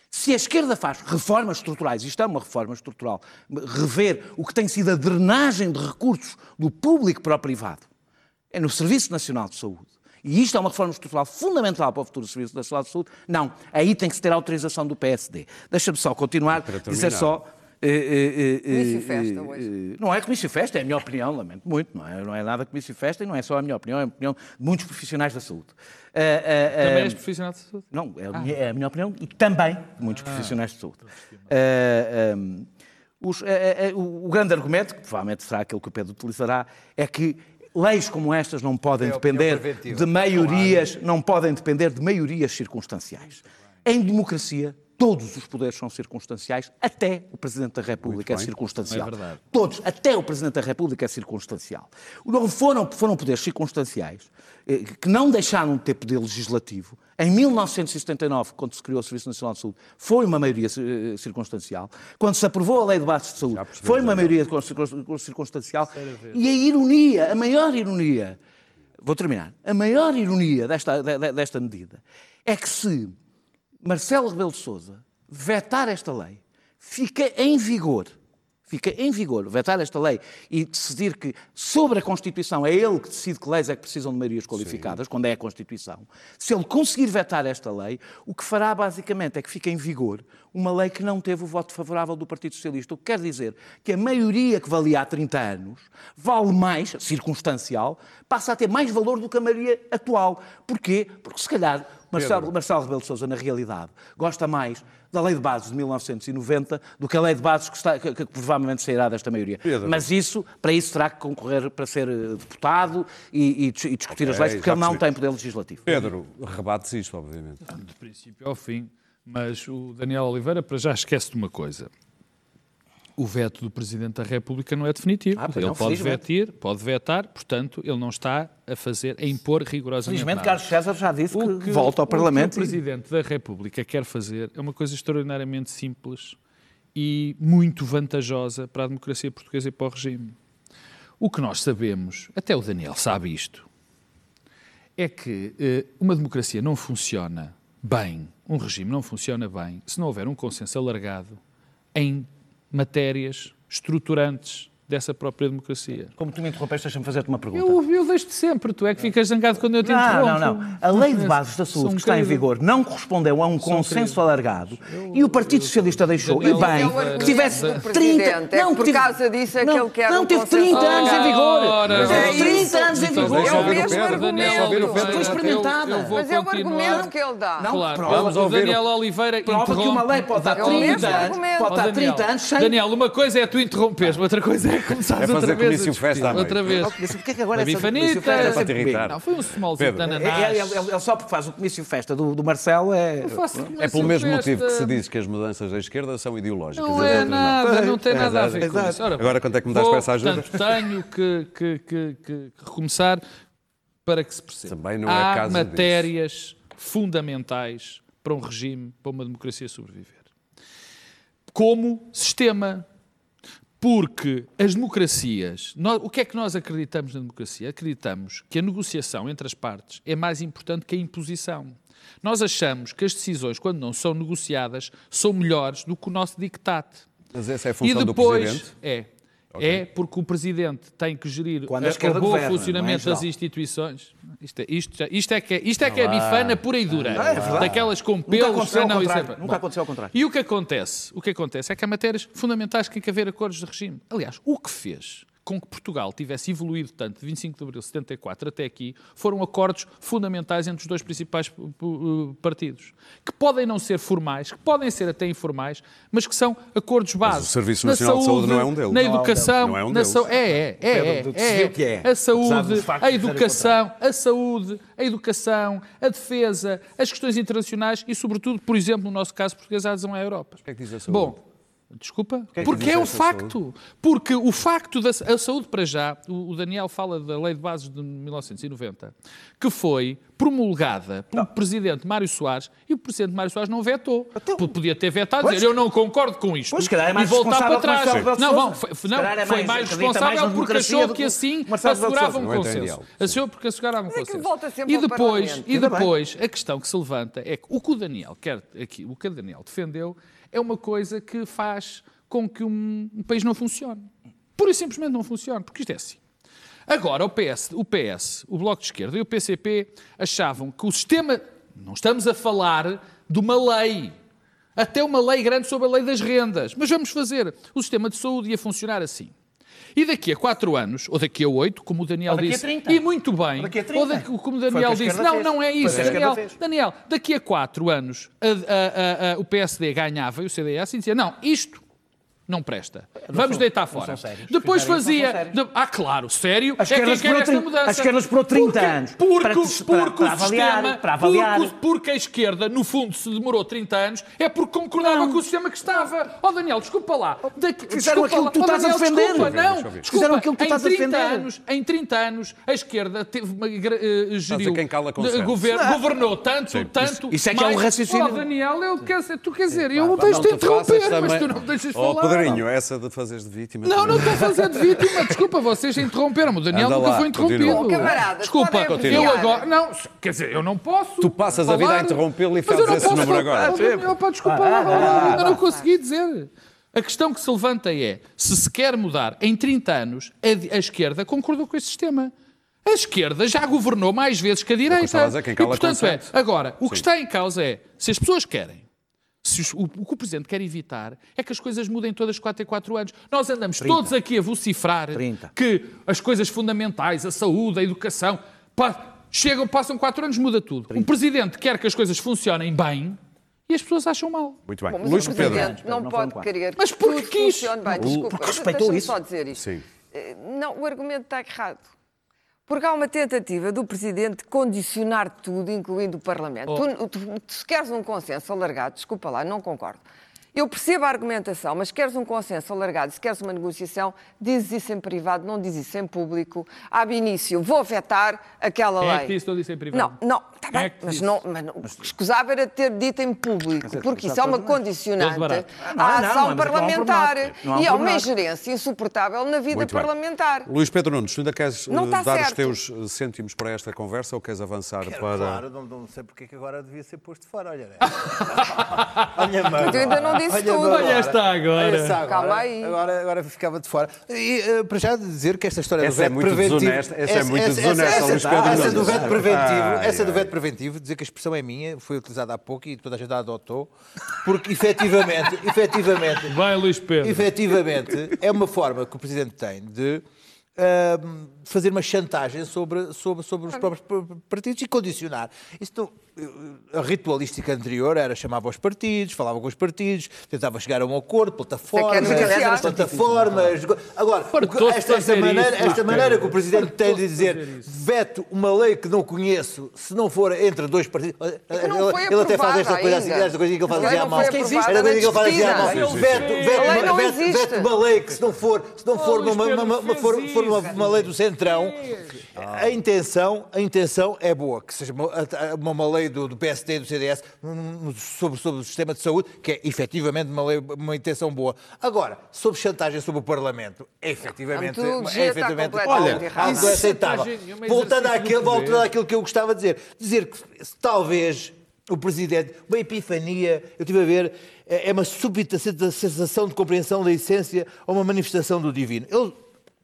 Se a esquerda faz reformas estruturais, isto é uma reforma estrutural, rever o que tem sido a drenagem de recursos do público para o privado, é no Serviço Nacional de Saúde. E isto é uma reforma estrutural fundamental para o futuro do Serviço Nacional de Saúde. Não, aí tem que se ter a autorização do PSD. Deixa-me só continuar, Para dizer só. eh, eh, eh, Comício festa hoje. Não é comício festa, é a minha opinião, lamento muito. Não é, não é nada comício festa e não é só a minha opinião, é a opinião de muitos profissionais da saúde. Eh, eh, Também eh, és profissional de saúde. não, é a, minha, é a minha opinião e também de muitos profissionais de saúde. Eh, ehm, os- eh, eh, o, o grande argumento, que provavelmente será aquele que o Pedro utilizará, é que leis como estas não podem É depender de maiorias, não podem depender de maiorias circunstanciais. Em democracia, todos os poderes são circunstanciais, até o Presidente da República é circunstancial. É verdade. Todos, até o Presidente da República é circunstancial. Não foram, foram poderes circunstanciais eh, que não deixaram de ter poder legislativo. Em 1979, quando se criou o Serviço Nacional de Saúde, foi uma maioria eh, circunstancial. Quando se aprovou a Lei de Bases de Saúde, foi uma maioria circun- circunstancial. E a ironia, a maior ironia, vou terminar, a maior ironia desta, de- de- desta medida é que se Marcelo Rebelo de Sousa vetar esta lei, fica em vigor, fica em vigor, vetar esta lei e decidir que sobre a Constituição é ele que decide que leis é que precisam de maiorias qualificadas, quando é a Constituição, se ele conseguir vetar esta lei, o que fará basicamente é que fica em vigor uma lei que não teve o voto favorável do Partido Socialista. O que quer dizer que a maioria que valia há 30 anos vale mais, circunstancial, passa a ter mais valor do que a maioria atual. Porquê? Porque se calhar Marcelo, Marcelo Rebelo de Sousa, na realidade, gosta mais da Lei de Bases de 1990 do que a Lei de Bases que, está- que- que provavelmente sairá desta maioria. Pedro. Mas isso, para isso, terá que concorrer para ser eh, deputado e, e e discutir as Ok, leis, porque ele não percebi. tem poder legislativo. Pedro, rebates isto, obviamente. De princípio ao fim. Mas o Daniel Oliveira, para já, esquece de uma coisa. O veto do Presidente da República não é definitivo. Ah, ele não, pode vetar, pode vetar, portanto, ele não está a fazer, a impor rigorosamente Felizmente, nada. Carlos César já disse que, O que volta ao o que Parlamento. o Presidente da República quer fazer é uma coisa extraordinariamente simples e muito vantajosa para a democracia portuguesa e para o regime. O que nós sabemos, até o Daniel sabe isto, é que eh, uma democracia não funciona bem, um regime não funciona bem, se não houver um consenso alargado em matérias estruturantes dessa própria democracia. Como tu me interrompeste, deixa-me fazer-te uma pergunta. Eu, eu deixo-te sempre, tu é que ficas zangado quando eu te Não, interrompo. não, não. A lei de bases da saúde que está em vigor não correspondeu a um consenso querido. alargado e o Partido Socialista deixou. E bem, que tivesse do 30. Presidente, é que por causa disso é que não, ele quer Não, teve consenso 30 anos em vigor. Ora, Teve é 30 isso. anos em vigor. É o mesmo argumento. Foi experimentada. Eu, eu vou Mas é o argumento que ele dá. Não, Vamos ouvir o- Daniel Oliveira Prova que uma lei pode mesmo 30 anos, pode Daniel, 30 anos sem. Daniel, uma coisa é tu interromperes, outra coisa é Começaste É fazer outra vez comício festa à Outra vez. Mas porquê que agora essa comício festa é Para te sempre irritar. comigo? Não, foi um smallzinho de É, ananás. é, é- é só porque faz o comício festa do, do Marcelo, é... É pelo mesmo festa. motivo que se diz que as mudanças da esquerda são ideológicas. Não é nada, não tem nada a ver com isso. Ora, Agora, quanto é que me dás vou, para essa ajuda? Portanto, tenho que, que, que, que recomeçar para que se perceba. Também não é Há caso matérias fundamentais para um regime, para uma democracia sobreviver. Como sistema. Porque as democracias. nós- o que é que nós acreditamos na democracia? Acreditamos que a negociação entre as partes é mais importante que a imposição. Nós achamos que as decisões, quando não são negociadas, são melhores do que o nosso dictate. Mas essa é a E função do depois, Presidente? é. É porque o Presidente tem que gerir Quando a o bom governa, funcionamento é, das instituições. Isto é, isto, isto é que é, isto é, que é bifana pura e dura. é verdade. Daquelas com Nunca pelos. aconteceu ao Ah, não, é-. Nunca aconteceu ao contrário. E o que acontece? O que acontece é que há matérias fundamentais que tem que haver acordos de regime. Aliás, o que fez com que Portugal tivesse evoluído tanto de 25 de abril de 74 até aqui foram acordos fundamentais entre os dois principais uh, uh, partidos, que podem não ser formais, que podem ser até informais, mas que são acordos base. o Serviço Na Nacional de Saúde não é um deles. Na Não é educação, Não é um na deles. sau- é, é, é, é, é. A saúde, a educação, a saúde, a educação, a defesa, as questões internacionais e, sobretudo, por exemplo, no nosso caso português, a adesão à Europa. que é que diz a saúde? Bom, desculpa? que Porque é um essa facto. Porque o facto da a saúde para já, o o Daniel fala da Lei de Bases de 1990, que foi promulgada pelo Presidente Mário Soares e o Presidente Mário Soares não vetou. P- Podia ter vetado, Pois. dizer eu não concordo com isto Pois, calhar é mais e voltar para trás. Não, Sousa. bom, foi, Se não, é foi mais- mais mais responsável na porque achou que assim assegurava um. Não é consenso. Achou porque assegurava um é consenso. E depois, e depois a questão que se levanta é que o que o Daniel quer aqui, o que o Daniel defendeu, é uma coisa que faz com que um, um país não funcione. Pura e simplesmente não funcione, porque isto é assim. Agora, o PS, o PS, o Bloco de Esquerda e o PCP achavam que o sistema. Não estamos a falar de uma lei. Até uma lei grande sobre a lei das rendas. Mas vamos fazer. O sistema de saúde ia funcionar assim. E daqui a quatro anos, ou daqui a oito, como o Daniel Ou daqui a disse, 30. e muito bem, Ou daqui a 30. ou daqui- como o Daniel disse, não, fez. não é isso, Daniel. Daniel, daqui a quatro anos a- a- a- a- o PSD ganhava e o CDS e dizia, não, isto não presta. Vamos são- deitar não fora. sérios. Depois não fazia. de- Ah, claro, sério. A é esquerda quem quer esperou esta trin- mudança. a esquerda esperou 30 Porque- anos Porque, para- porque para- o para avaliar, sistema. para avaliar. Porque, porque a esquerda, no fundo, se demorou 30 anos, é porque concordava com o sistema que estava. Ó Daniel, desculpa lá. Daqui, Fizeram desculpa aquilo lá. que tu Ó, estás a Daniel, defender. Desculpa, não. Desculpa, Fizeram aquilo que tu em estás a 30 defender. Anos, em 30 anos, a esquerda teve eh, geriu. quem cala de- governo, governou tanto, tanto. isso é que é um raciocínio. Ó, Daniel, eu quero tu quer dizer, eu Não deixo-te te faças interromper, mas tu não me deixas Oh, falar. Pedrinho, essa de fazeres de vítima. Não, não estou a fazer de vítima. Desculpa, vocês interromperam-me. O Daniel Anda nunca lá, foi interrompido. continua. Camaradas, Desculpa, podem eu agora. Não, quer dizer, eu não posso. Tu passas a vida a interrompê-lo e mas fazes não esse posso número falar. agora. Oh, Daniel, pá, desculpa lá, ainda não consegui dizer. A questão que se levanta é: se se quer mudar em 30 anos, a, a esquerda concordou com esse sistema. A esquerda já governou mais vezes que a direita. estava a dizer, quem e, cala portanto, é, agora, o que está em causa é: se as pessoas querem os- o, o que o Presidente quer evitar é que as coisas mudem todas 4 em 4 anos. Nós andamos todos aqui a vocifrar 30. que as coisas fundamentais, a saúde, a educação, pa- chegam, passam 4 anos, muda tudo. O Presidente quer que as coisas funcionem bem e as pessoas acham mal. Muito bem. Bom, mas Luís o Pedro. Presidente não, Não pode querer Mas que porque tudo quis. funcione bem. O- Desculpa, porque respeitou isso. só dizer isto. Sim. Eh, Não, o argumento está errado. Porque há uma tentativa do Presidente condicionar tudo, incluindo o Parlamento. Tu, tu- tu- se queres um consenso alargado, desculpa lá, não concordo. Eu percebo a argumentação, mas queres um consenso alargado, se queres uma negociação, dizes isso em privado, não dizes isso em público. Ab início, vou vetar aquela Quem lei. é que disse não disse em privado? Não, não, está bem, é que mas, não, mas não, escusava era ter dito em público, porque isso é uma condicionante à não, ação mas um parlamentar. e é uma ingerência insuportável na vida Muito bem. parlamentar. Luís Pedro Nunes, tu ainda queres Não eh, está dar os certo. teus eh, cêntimos para esta conversa ou queres avançar para. Claro, não, não sei porque é que agora devia ser posto fora. Olha, né? olha. Tu ainda não disse tudo. Olha esta agora. Olha essa agora. Calma aí. Agora, agora ficava de fora. E, eh, para já dizer que esta história Essa do é veto muito preventivo... desonesta, essa é muito desonesta, essa, Luís Pedro essa do Nunes. veto preventivo, Ai, essa do ai. Veto preventivo, dizer que a expressão é minha, foi utilizada há pouco e toda a gente a adotou, porque efetivamente, efetivamente, Vai, Luís Pedro. efetivamente é uma forma que o Presidente tem de fazer uma chantagem sobre, sobre, sobre os próprios partidos e condicionar. Isso não- a ritualística anterior era chamava os partidos, falava com os partidos, tentava chegar a um acordo, plataformas, é negociar. plataformas. Agora, esta, esta maneira, isso, esta maneira que o Presidente tem de dizer veto uma lei que não conheço, se não for entre dois partidos. foi ele, ele até faz esta coisa assim, esta coisinha que ele faz assim à mão. Esta coisinha que ele faz assim à mão. Veto, uma lei que se não for, se não for, uma, uma, fez for, for uma, uma lei do Centrão, a intenção, a intenção é boa, que seja uma, uma, lei do, do PSD e do CDS sobre, sobre o sistema de saúde, que é efetivamente uma, lei, uma intenção boa. Agora, sobre chantagem sobre o Parlamento, é efetivamente, é efetivamente olha, algo aceitável. É Voltando àquilo, do voltando àquilo que eu gostava de dizer, dizer que talvez o Presidente, uma epifania, eu estive a ver, é é uma súbita sensação de compreensão da essência ou uma manifestação do divino. Ele,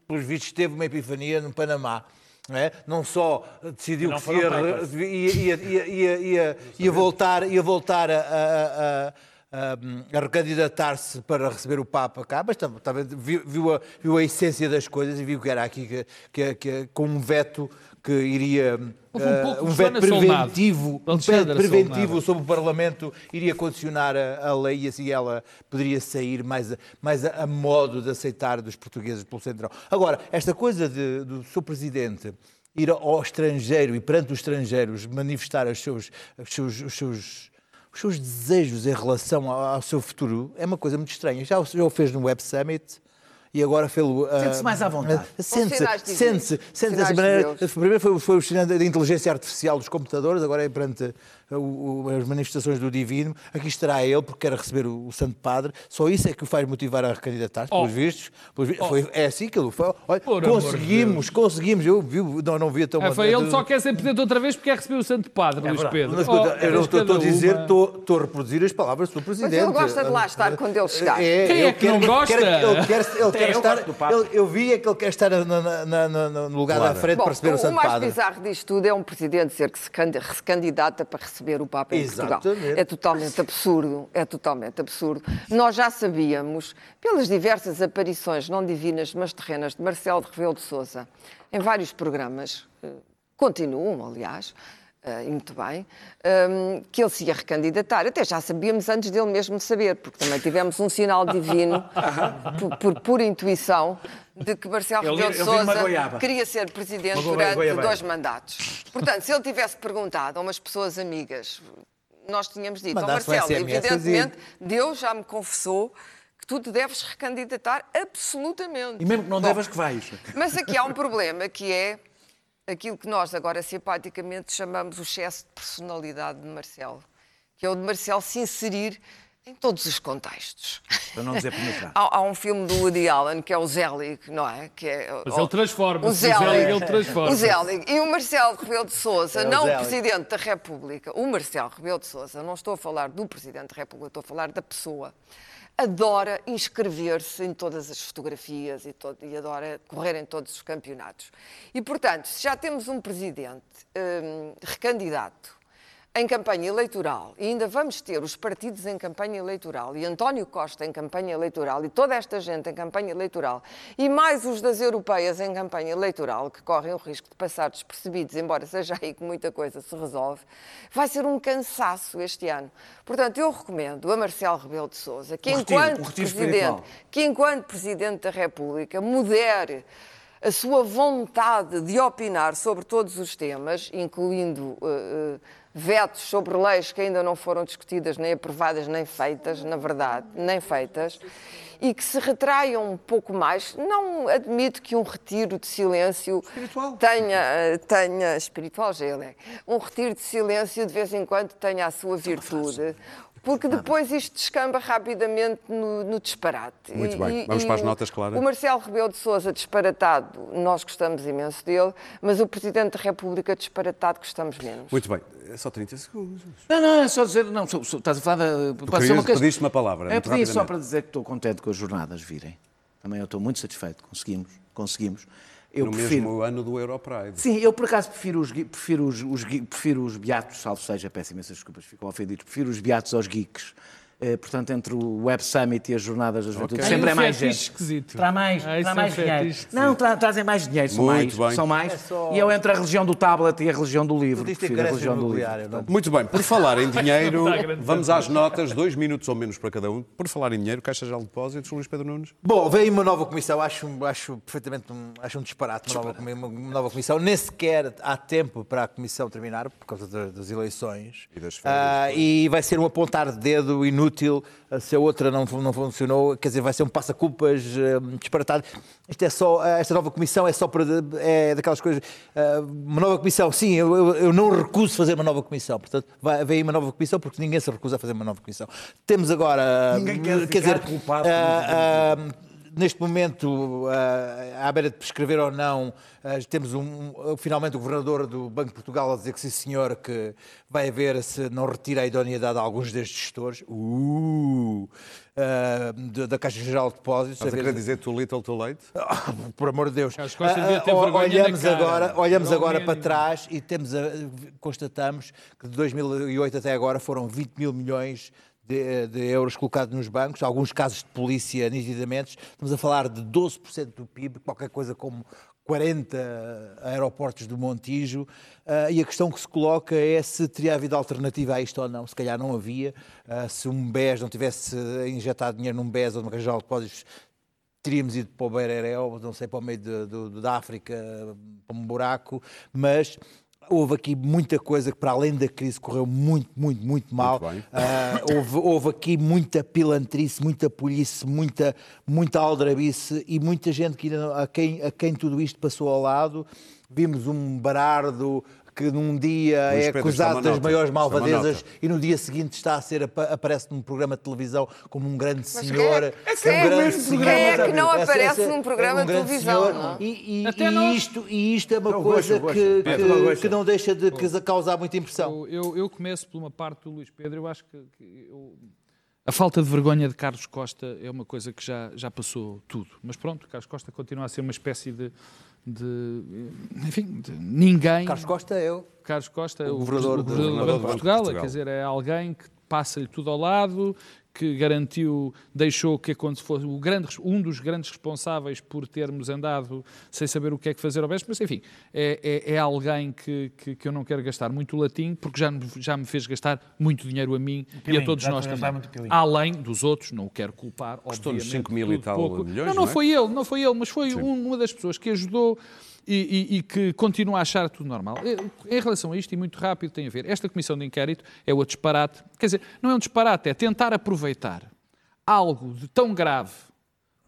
pelos vistos, teve uma epifania no Panamá. Não, é? não só decidiu não que ia, ia, ia, ia voltar, ia voltar a, a- recandidatar-se para receber o Papa cá, mas também viu, a, viu a essência das coisas e viu que era aqui que, que, que- com um veto que iria um pouco um veto preventivo, um veto preventivo sobre o Parlamento iria condicionar a, a lei e assim ela poderia sair mais, a, mais a, a modo de aceitar dos portugueses pelo Centrão. Agora, esta coisa de- do seu Presidente ir ao estrangeiro e perante os estrangeiros manifestar os seus, os seus, os seus, os seus desejos em relação ao, ao seu futuro é uma coisa muito estranha. Já, o- já o fez no Web Summit. E agora fez-lo. ah, Sente-se mais à vontade. Sente-se, sente-se, sente-se dessa maneira. Primeiro foi, foi o sinal da inteligência artificial dos computadores, agora é perante uh, o- o- as manifestações do Divino. Aqui estará ele, porque quer receber o, o Santo Padre. Só isso é que o faz motivar a recandidatar-se, Oh. pelos vistos. Pelos vistos. Foi, é assim que ele foi. Olha, conseguimos, conseguimos. Eu vi, não, não vi tão Ah, foi, ele só quer ser presidente outra vez porque quer receber o Santo Padre, Luís Pedro. Mas, Oh, eu não estou, estou a dizer, estou, estou a reproduzir as palavras do Presidente. ele gosta de lá estar quando ele chegar. É, Quem é ele que não gosta? ele quer, ele quer eu estar. ele- eu vi é que ele quer estar na- na- na- na- no lugar Claro. da frente Bom, para receber o o Santo mais Padre. bizarro disto tudo é um presidente dizer que se candidata para receber o Papa em Portugal. É totalmente absurdo, é totalmente absurdo. Nós já sabíamos, pelas diversas aparições não divinas, mas terrenas de Marcelo de Rebelo de Sousa, em vários programas, eh, continuam, aliás, eh, e muito bem, ehm, que ele se ia recandidatar. Até já sabíamos antes dele mesmo saber, porque também tivemos um sinal divino, por, por pura intuição, de que Marcelo Rebelo de Sousa queria ser presidente goiaba- durante dois mandatos. Portanto, se ele tivesse perguntado a umas pessoas amigas, nós tínhamos dito, um Marcelo, evidentemente, Deus já me confessou que tu te deves recandidatar absolutamente. E mesmo que não Bom, devas que vais. Mas aqui há um problema que é aquilo que nós agora simpaticamente chamamos o excesso de personalidade de Marcelo, que é o de Marcelo se inserir em todos os contextos. Para não dizer penetrar. Há, há um filme do Woody Allen que é o Zelig, não é? Que é Mas ele transforma-se, O o Zelig, ele transforma-se. O Zelig. E o Marcelo Rebelo de Sousa, É não o. Presidente da República, o Marcelo Rebelo de Sousa, não estou a falar do Presidente da República, estou a falar da pessoa, adora inscrever-se em todas as fotografias e, todo- e adora correr em todos os campeonatos. E, portanto, se já temos um Presidente hum, recandidato em campanha eleitoral, e ainda vamos ter os partidos em campanha eleitoral, e António Costa em campanha eleitoral, e toda esta gente em campanha eleitoral, e mais os das europeias em campanha eleitoral, que correm o risco de passar despercebidos, embora seja aí que muita coisa se resolve, vai ser um cansaço este ano. Portanto, eu recomendo a Marcelo Rebelo de Sousa que, retiro, enquanto Presidente, que enquanto Presidente da República modere a sua vontade de opinar sobre todos os temas, incluindo eh, eh, vetos sobre leis que ainda não foram discutidas, nem aprovadas, nem feitas, na verdade, nem feitas, e que se retraiam um pouco mais. Não admito que um retiro de silêncio tenha, eh, tenha espiritual, já ele é, um retiro de silêncio de vez em quando tenha a sua virtude. Porque depois isto descamba rapidamente no, no disparate. Muito E- bem. Vamos e para as notas, Clara. O Marcelo Rebelo de Sousa disparatado, nós gostamos imenso dele, mas o Presidente da República disparatado gostamos menos. Muito bem, é só 30 segundos. Não, não, é só dizer. Não, sou- sou- estás a falar da. querias- uma pediste uma palavra, É, pedi só para dizer que estou contente com as jornadas virem. Também eu estou muito satisfeito. Conseguimos. Conseguimos. Eu no prefiro. mesmo ano do Europride. Sim, eu por acaso prefiro os, prefiro os, os prefiro os beatos, salvo seja, peço imensas desculpas, ficam ofendidos, prefiro os beatos aos geeks portanto, entre o Web Summit e as Jornadas da Juventude, Tem sempre é mais gente. esquisito. Traz mais, Ah, isso traz é mais dinheiro. fetiche Não, tra- trazem mais dinheiro, são Muito mais. bem. São mais. É só- E eu entre a religião do tablet e a religião do livro. Prefiro a religião do livro. não? Muito bem, por falar em dinheiro, vamos às notas, dois minutos ou menos para cada um. Por falar em dinheiro, Caixa Geral de Depósitos, Luís Pedro Nunes. Bom, veio uma nova comissão, acho, acho perfeitamente um, acho um disparate, uma nova, comi- uma- uma nova comissão. Nem sequer há tempo para a comissão terminar, por causa da- das eleições. E das férias, Ah, e vai ser um apontar de dedo inútil ah, se a outra não, não funcionou. Quer dizer, vai ser um passa-culpas ah, disparatado. Isto é só, esta nova comissão é só para. É daquelas coisas. ah, uma nova comissão, sim, eu, eu- eu não recuso fazer uma nova comissão. Portanto, vai, vem uma nova comissão porque ninguém se recusa a fazer uma nova comissão. Temos agora. Ninguém quer quer ficar dizer, culpado ah, neste momento, ah, à beira de prescrever ou não, ah, temos um, finalmente o governador do Banco de Portugal a dizer que sim, senhor, que vai haver se não retira a idoneidade a alguns destes gestores. Uh, ah, da- da Caixa Geral de Depósitos. Estás a querer dizer too little, too late? ah, por amor de Deus. Na olhamos agora, olhamos agora para trás e temos a- constatamos que de 2008 até agora foram 20 mil milhões de, de euros colocados nos bancos, alguns casos de polícia nitidamente. Estamos a falar de 12% do PIB, qualquer coisa como 40 aeroportos do Montijo. Ah, e a questão que se coloca é se teria havido alternativa a isto ou não. Se calhar não havia. Ah, se um BES não tivesse injetado dinheiro num BES ou numa Caixa de Depósitos, teríamos ido para o Beirerel, não sei, para o meio de- de- da África, para um buraco, mas houve aqui muita coisa que, para além da crise, correu muito, muito, muito mal. Muito. Ah, houve, houve aqui muita pilantrice, muita polícia, muita, muita aldrabice e muita gente que, a, quem, a quem tudo isto passou ao lado. Vimos um barardo que num dia Luís é Pedro, é acusado das nota. maiores é malvadezas e no dia seguinte está a ser, apa- aparece num programa de televisão como um grande Mas senhor. quem é- um é grande mesmo senhor. é que não Essa- aparece num programa um de televisão, senhor. não? E, e- e nós. isto, e isto é uma Eu coisa gosto, que, gosto. Que, que não deixa de que causar muita impressão. Eu, eu, eu começo por uma parte do Luís Pedro. Eu acho que, que eu- a falta de vergonha de Carlos Costa é uma coisa que já, já passou tudo. Mas pronto, Carlos Costa continua a ser uma espécie de. De enfim, de ninguém. Carlos Costa é o Carlos Costa, O o governador governador, do- governador de do Banco de Portugal, Portugal. quer dizer, é alguém que passa-lhe tudo ao lado, que garantiu, deixou que quando fosse o grande, um dos grandes responsáveis por termos andado sem saber o que é que fazer ao BES, mas enfim, é, é- é alguém que, que, que eu não quero gastar muito latim, porque já, me- já me fez gastar muito dinheiro a mim e a pilinho, todos nós também. pilinho. Além dos outros, não o quero culpar, Custou-nos obviamente, 5 mil e tal pouco. milhões, Não, não não é? foi ele, não foi ele, mas foi um- uma das pessoas que ajudou e, e- e que continua a achar tudo normal. Eh, Em relação a isto, e muito rápido tem a ver, esta comissão de inquérito é o disparate, quer dizer, não é um disparate, é tentar aproveitar algo de tão grave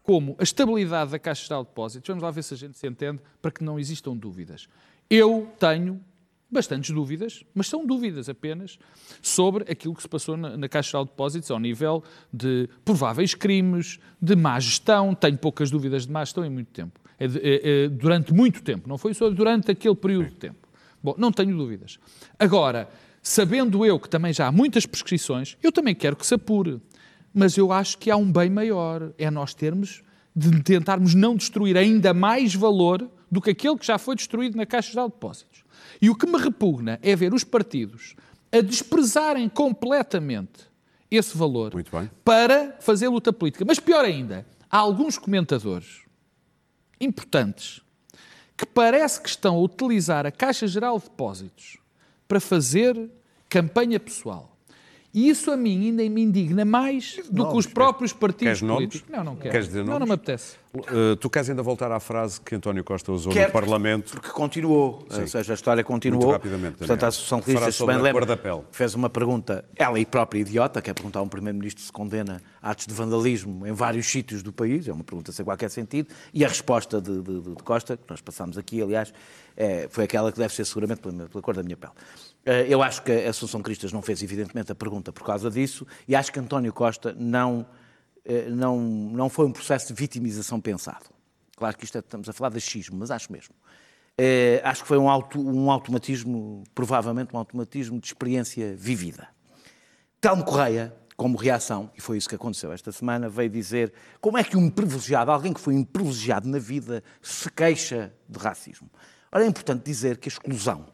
como a estabilidade da Caixa Geral de Depósitos, vamos lá ver se a gente se entende, para que não existam dúvidas. Eu tenho bastantes dúvidas, mas são dúvidas apenas, sobre aquilo que se passou na, na Caixa Geral de Depósitos ao nível de prováveis crimes, de má gestão. Tenho poucas dúvidas de má gestão em muito tempo. É é- é durante muito tempo, não foi só durante aquele período de tempo. Bom, não tenho dúvidas. Agora, sabendo eu que também já há muitas prescrições, eu também quero que se apure. Mas eu acho que há um bem maior. É nós termos de tentarmos não destruir ainda mais valor do que aquele que já foi destruído na Caixa Geral de Depósitos. E o que me repugna é ver os partidos a desprezarem completamente esse valor para fazer luta política. Mas pior ainda, há alguns comentadores importantes que parece que estão a utilizar a Caixa Geral de Depósitos para fazer campanha pessoal. E isso a mim ainda me indigna mais do que os próprios partidos Queres nomes? políticos. Não, não quero. Queres dizer não, não nomes? me apetece. Uh, tu queres ainda voltar à frase que António Costa usou Quero, no Parlamento? Porque continuou, ou seja, a história continuou. Muito rapidamente, Portanto, a Associação Cristas, se bem lembra, cor da pele. fez uma pergunta, ela e própria idiota, que é perguntar a um Primeiro-Ministro se condena atos de vandalismo em vários sítios do país, é uma pergunta sem qualquer sentido, e a resposta de, de- de Costa, que nós passámos aqui, aliás, é, foi aquela que deve ser seguramente pela, pela cor da minha pele. Eh, Eu acho que a Associação Cristas não fez, evidentemente, a pergunta por causa disso, e acho que António Costa não, eh, não, não foi um processo de vitimização pensado. Claro que isto é- estamos a falar de achismo, mas acho mesmo. Eh, acho que foi um, auto, um automatismo, provavelmente um automatismo de experiência vivida. Telmo Correia, como reação, e foi isso que aconteceu esta semana, veio dizer como é que um privilegiado, alguém que foi um privilegiado na vida, se queixa de racismo. Ora, é importante dizer que a exclusão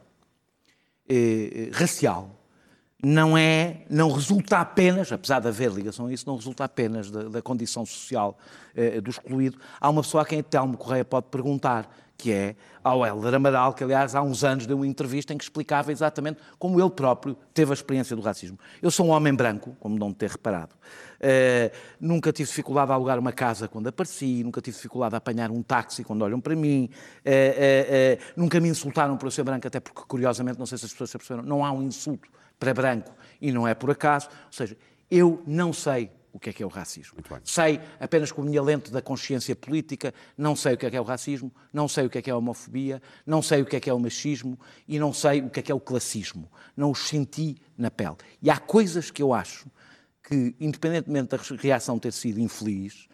eh, eh, racial não é, não resulta apenas, apesar de haver ligação a isso, não resulta apenas da, da condição social eh, do excluído. Há uma pessoa a quem Telmo Correia pode perguntar, que é ao Helder Amaral, que aliás há uns anos deu uma entrevista em que explicava exatamente como ele próprio teve a experiência do racismo. Eu sou um homem branco, como não ter reparado. Uh, nunca tive dificuldade a alugar uma casa quando apareci, nunca tive dificuldade a apanhar um táxi quando olham para mim, uh, uh, nunca me insultaram por eu ser branco, até porque, curiosamente, não sei se as pessoas se perceberam, não há um insulto para branco e não é por acaso. Ou seja, eu não sei o que é que é o racismo. Sei apenas com a minha lente da consciência política, não sei o que é que é o racismo, não sei o que é que é a homofobia, não sei o que é que é o machismo e não sei o que é que é o classismo. Não os senti na pele. E há coisas que eu acho que, independentemente da reação ter sido infeliz,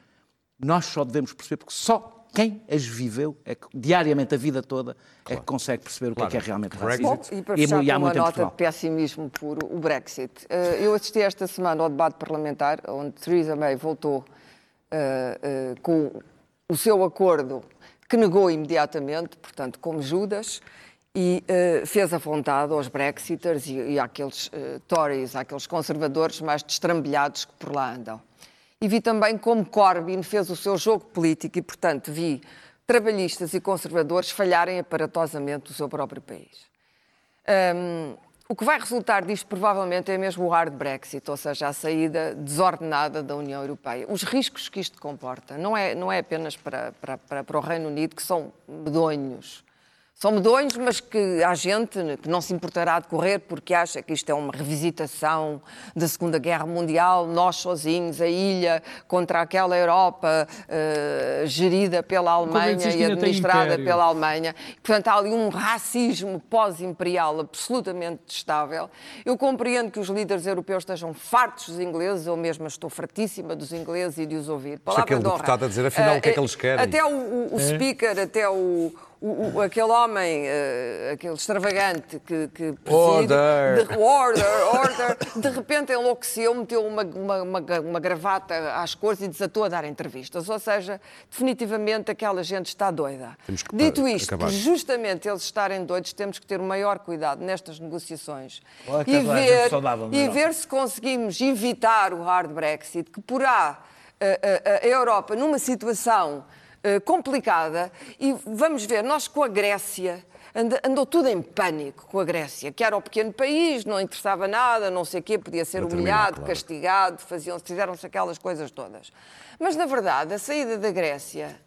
nós só devemos perceber porque só quem as viveu é que, diariamente, a vida toda, é que consegue perceber o que é que é realmente Brexit. racismo. Bom, e para fechar e com uma nota de pessimismo por o Brexit. Eh, Eu assisti esta semana ao debate parlamentar, onde Theresa May voltou eh, eh, com o seu acordo, que negou imediatamente, portanto, como Judas, e eh, fez a vontade aos Brexiters e, e àqueles Tories, àqueles conservadores mais destrambelhados que por lá andam. E vi também como Corbyn fez o seu jogo político e, portanto, vi trabalhistas e conservadores falharem aparatosamente o seu próprio país. Hum, o que vai resultar disto provavelmente é mesmo o hard Brexit, ou seja, a saída desordenada da União Europeia. Os riscos que isto comporta não é, não é apenas para, para, para, para o Reino Unido, que são medonhos. São medonhos, mas que há gente que não se importará de correr porque acha que isto é uma revisitação da Segunda Guerra Mundial, nós sozinhos, a ilha, contra aquela Europa eh, gerida pela Alemanha e administrada pela Alemanha. Portanto, há ali um racismo pós-imperial absolutamente testável. Eu compreendo que os líderes europeus estejam fartos dos ingleses, eu mesma estou fartíssima dos ingleses e de os ouvir. Palavra aquele de honra. deputado a dizer, afinal, o que é que eles querem? Até o, o- o speaker, até o, o- o- aquele homem, eh, aquele extravagante que, que preside, Order. de, order, order, de repente enlouqueceu, meteu uma, uma, uma, uma gravata às cores e desatou a dar entrevistas. Ou seja, definitivamente aquela gente está doida. Temos que Dito isto, acabar. justamente eles estarem doidos, temos que ter o maior cuidado nestas negociações Olha que e ver, saudável e ver se conseguimos evitar o hard Brexit, que porá a, a- a Europa numa situação eh, complicada. E vamos ver, nós com a Grécia. Andou tudo em pânico com a Grécia, que era um pequeno país, não interessava nada, não sei o quê, podia ser Para terminar, humilhado, claro. castigado, faziam, fizeram-se aquelas coisas todas. Mas, na verdade, a saída da Grécia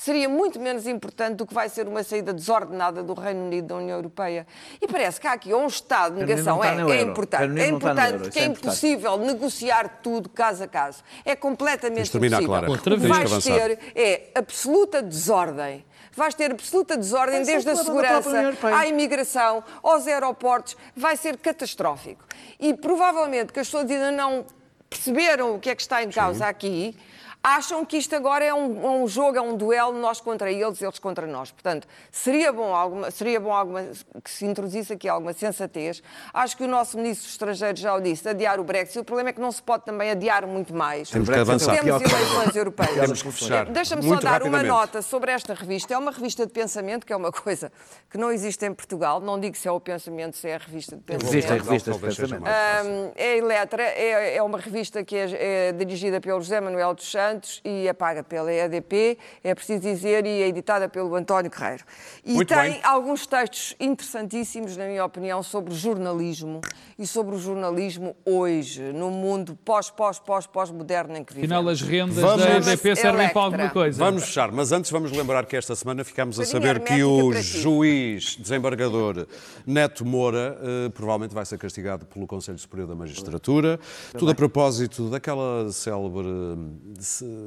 seria muito menos importante do que vai ser uma saída desordenada do Reino Unido da União Europeia. E parece que há aqui um estado de negação. É, está no é euro. importante, é importante porque é é impossível negociar tudo caso a caso. É completamente impossível. Clara. Outra o que vez. vais ter é absoluta desordem. Vais ter absoluta desordem desde a segurança à imigração, aos aeroportos. Vai ser catastrófico. E provavelmente que as pessoas ainda não perceberam o que é que está em causa aqui, acham que isto agora é um, um jogo, é um duelo, nós contra eles, eles contra nós. Portanto, seria bom, alguma, seria bom alguma, que se introduzisse aqui alguma sensatez. Acho que o nosso ministro dos Estrangeiros já o disse, adiar o Brexit. O problema é que não se pode também adiar muito mais. Temos que avançar. Temos eleições europeias. Temos que fechar. Deixa-me só dar uma nota sobre esta revista. É uma revista de pensamento, que é uma coisa que não existe em Portugal. Não digo se é o pensamento, se é a revista de pensamento. Existem revistas de pensamento. Hum, é Eletra, é, é uma revista que é, é dirigida pelo José Manuel dos Santos e é paga pela EDP, é preciso dizer, e é editada pelo António Carreiro. E Muito tem bem. alguns textos interessantíssimos, na minha opinião, sobre jornalismo e sobre o jornalismo hoje, no mundo pós, pós, pós, pós-moderno em que vivemos. Afinal, as rendas Vamos- da EDP servem Electra. para alguma coisa. Vamos fechar, mas antes vamos lembrar que esta semana ficámos a saber que o juiz desembargador Neto Moura eh, provavelmente vai ser castigado pelo Conselho Superior da Magistratura. Tudo a propósito daquela célebre eh,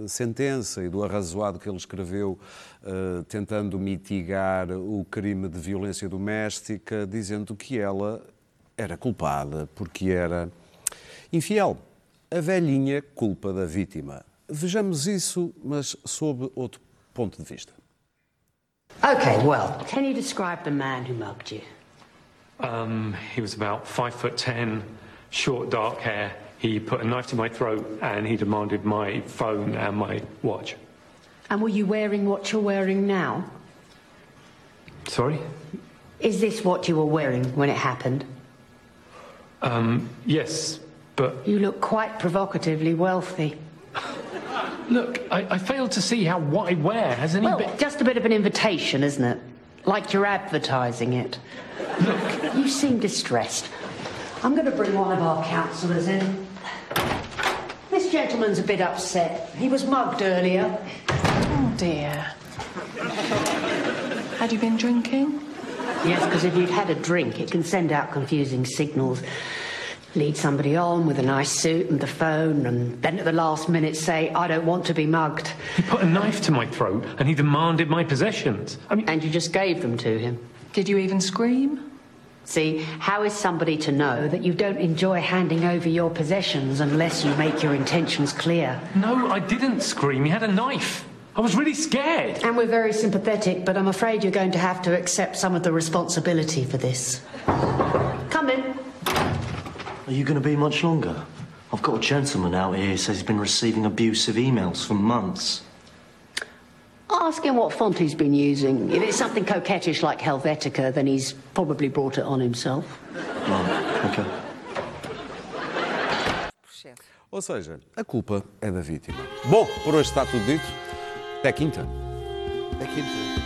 sentença e do arrazoado que ele escreveu eh, tentando mitigar o crime de violência doméstica, dizendo que ela era culpada porque era infiel. A velhinha culpa da vítima. Vejamos isso, mas sob outro ponto de vista. Okay, well, can you describe the man who mugged you? Um, he was about five foot ten, short dark hair. He put a knife to my throat and he demanded my phone and my watch. And were you wearing what you're wearing now? Sorry? Is this what you were wearing when it happened? Um, yes, but You look quite provocatively wealthy. look, I, I fail to see how what I wear has any Well, bit. just a bit of an invitation, isn't it? Like you're advertising it. Look, you seem distressed. I'm going to bring one of our counsellors in. This gentleman's a bit upset. He was mugged earlier. Oh dear. Had you been drinking? Yes, because if you'd had a drink, it can send out confusing signals. Lead somebody on with a nice suit and the phone, and then at the last minute say, I don't want to be mugged. He put a knife to my throat and he demanded my possessions. I mean, And you just gave them to him. Did you even scream? See, how is somebody to know that you don't enjoy handing over your possessions unless you make your intentions clear? no, I didn't scream. He had a knife. I was really scared. And we're very sympathetic, but I'm afraid you're going to have to accept some of the responsibility for this. Come in. Are you going to be much longer? I've got a gentleman out here who says he's been receiving abusive emails for months. Ask him what font he's been using. If it's something coquettish like Helvetica, then he's probably brought it on himself. Right, okay. Ou seja, a culpa é da vítima. Bom, por hoje está tudo dito. Até quinta. Até quinta.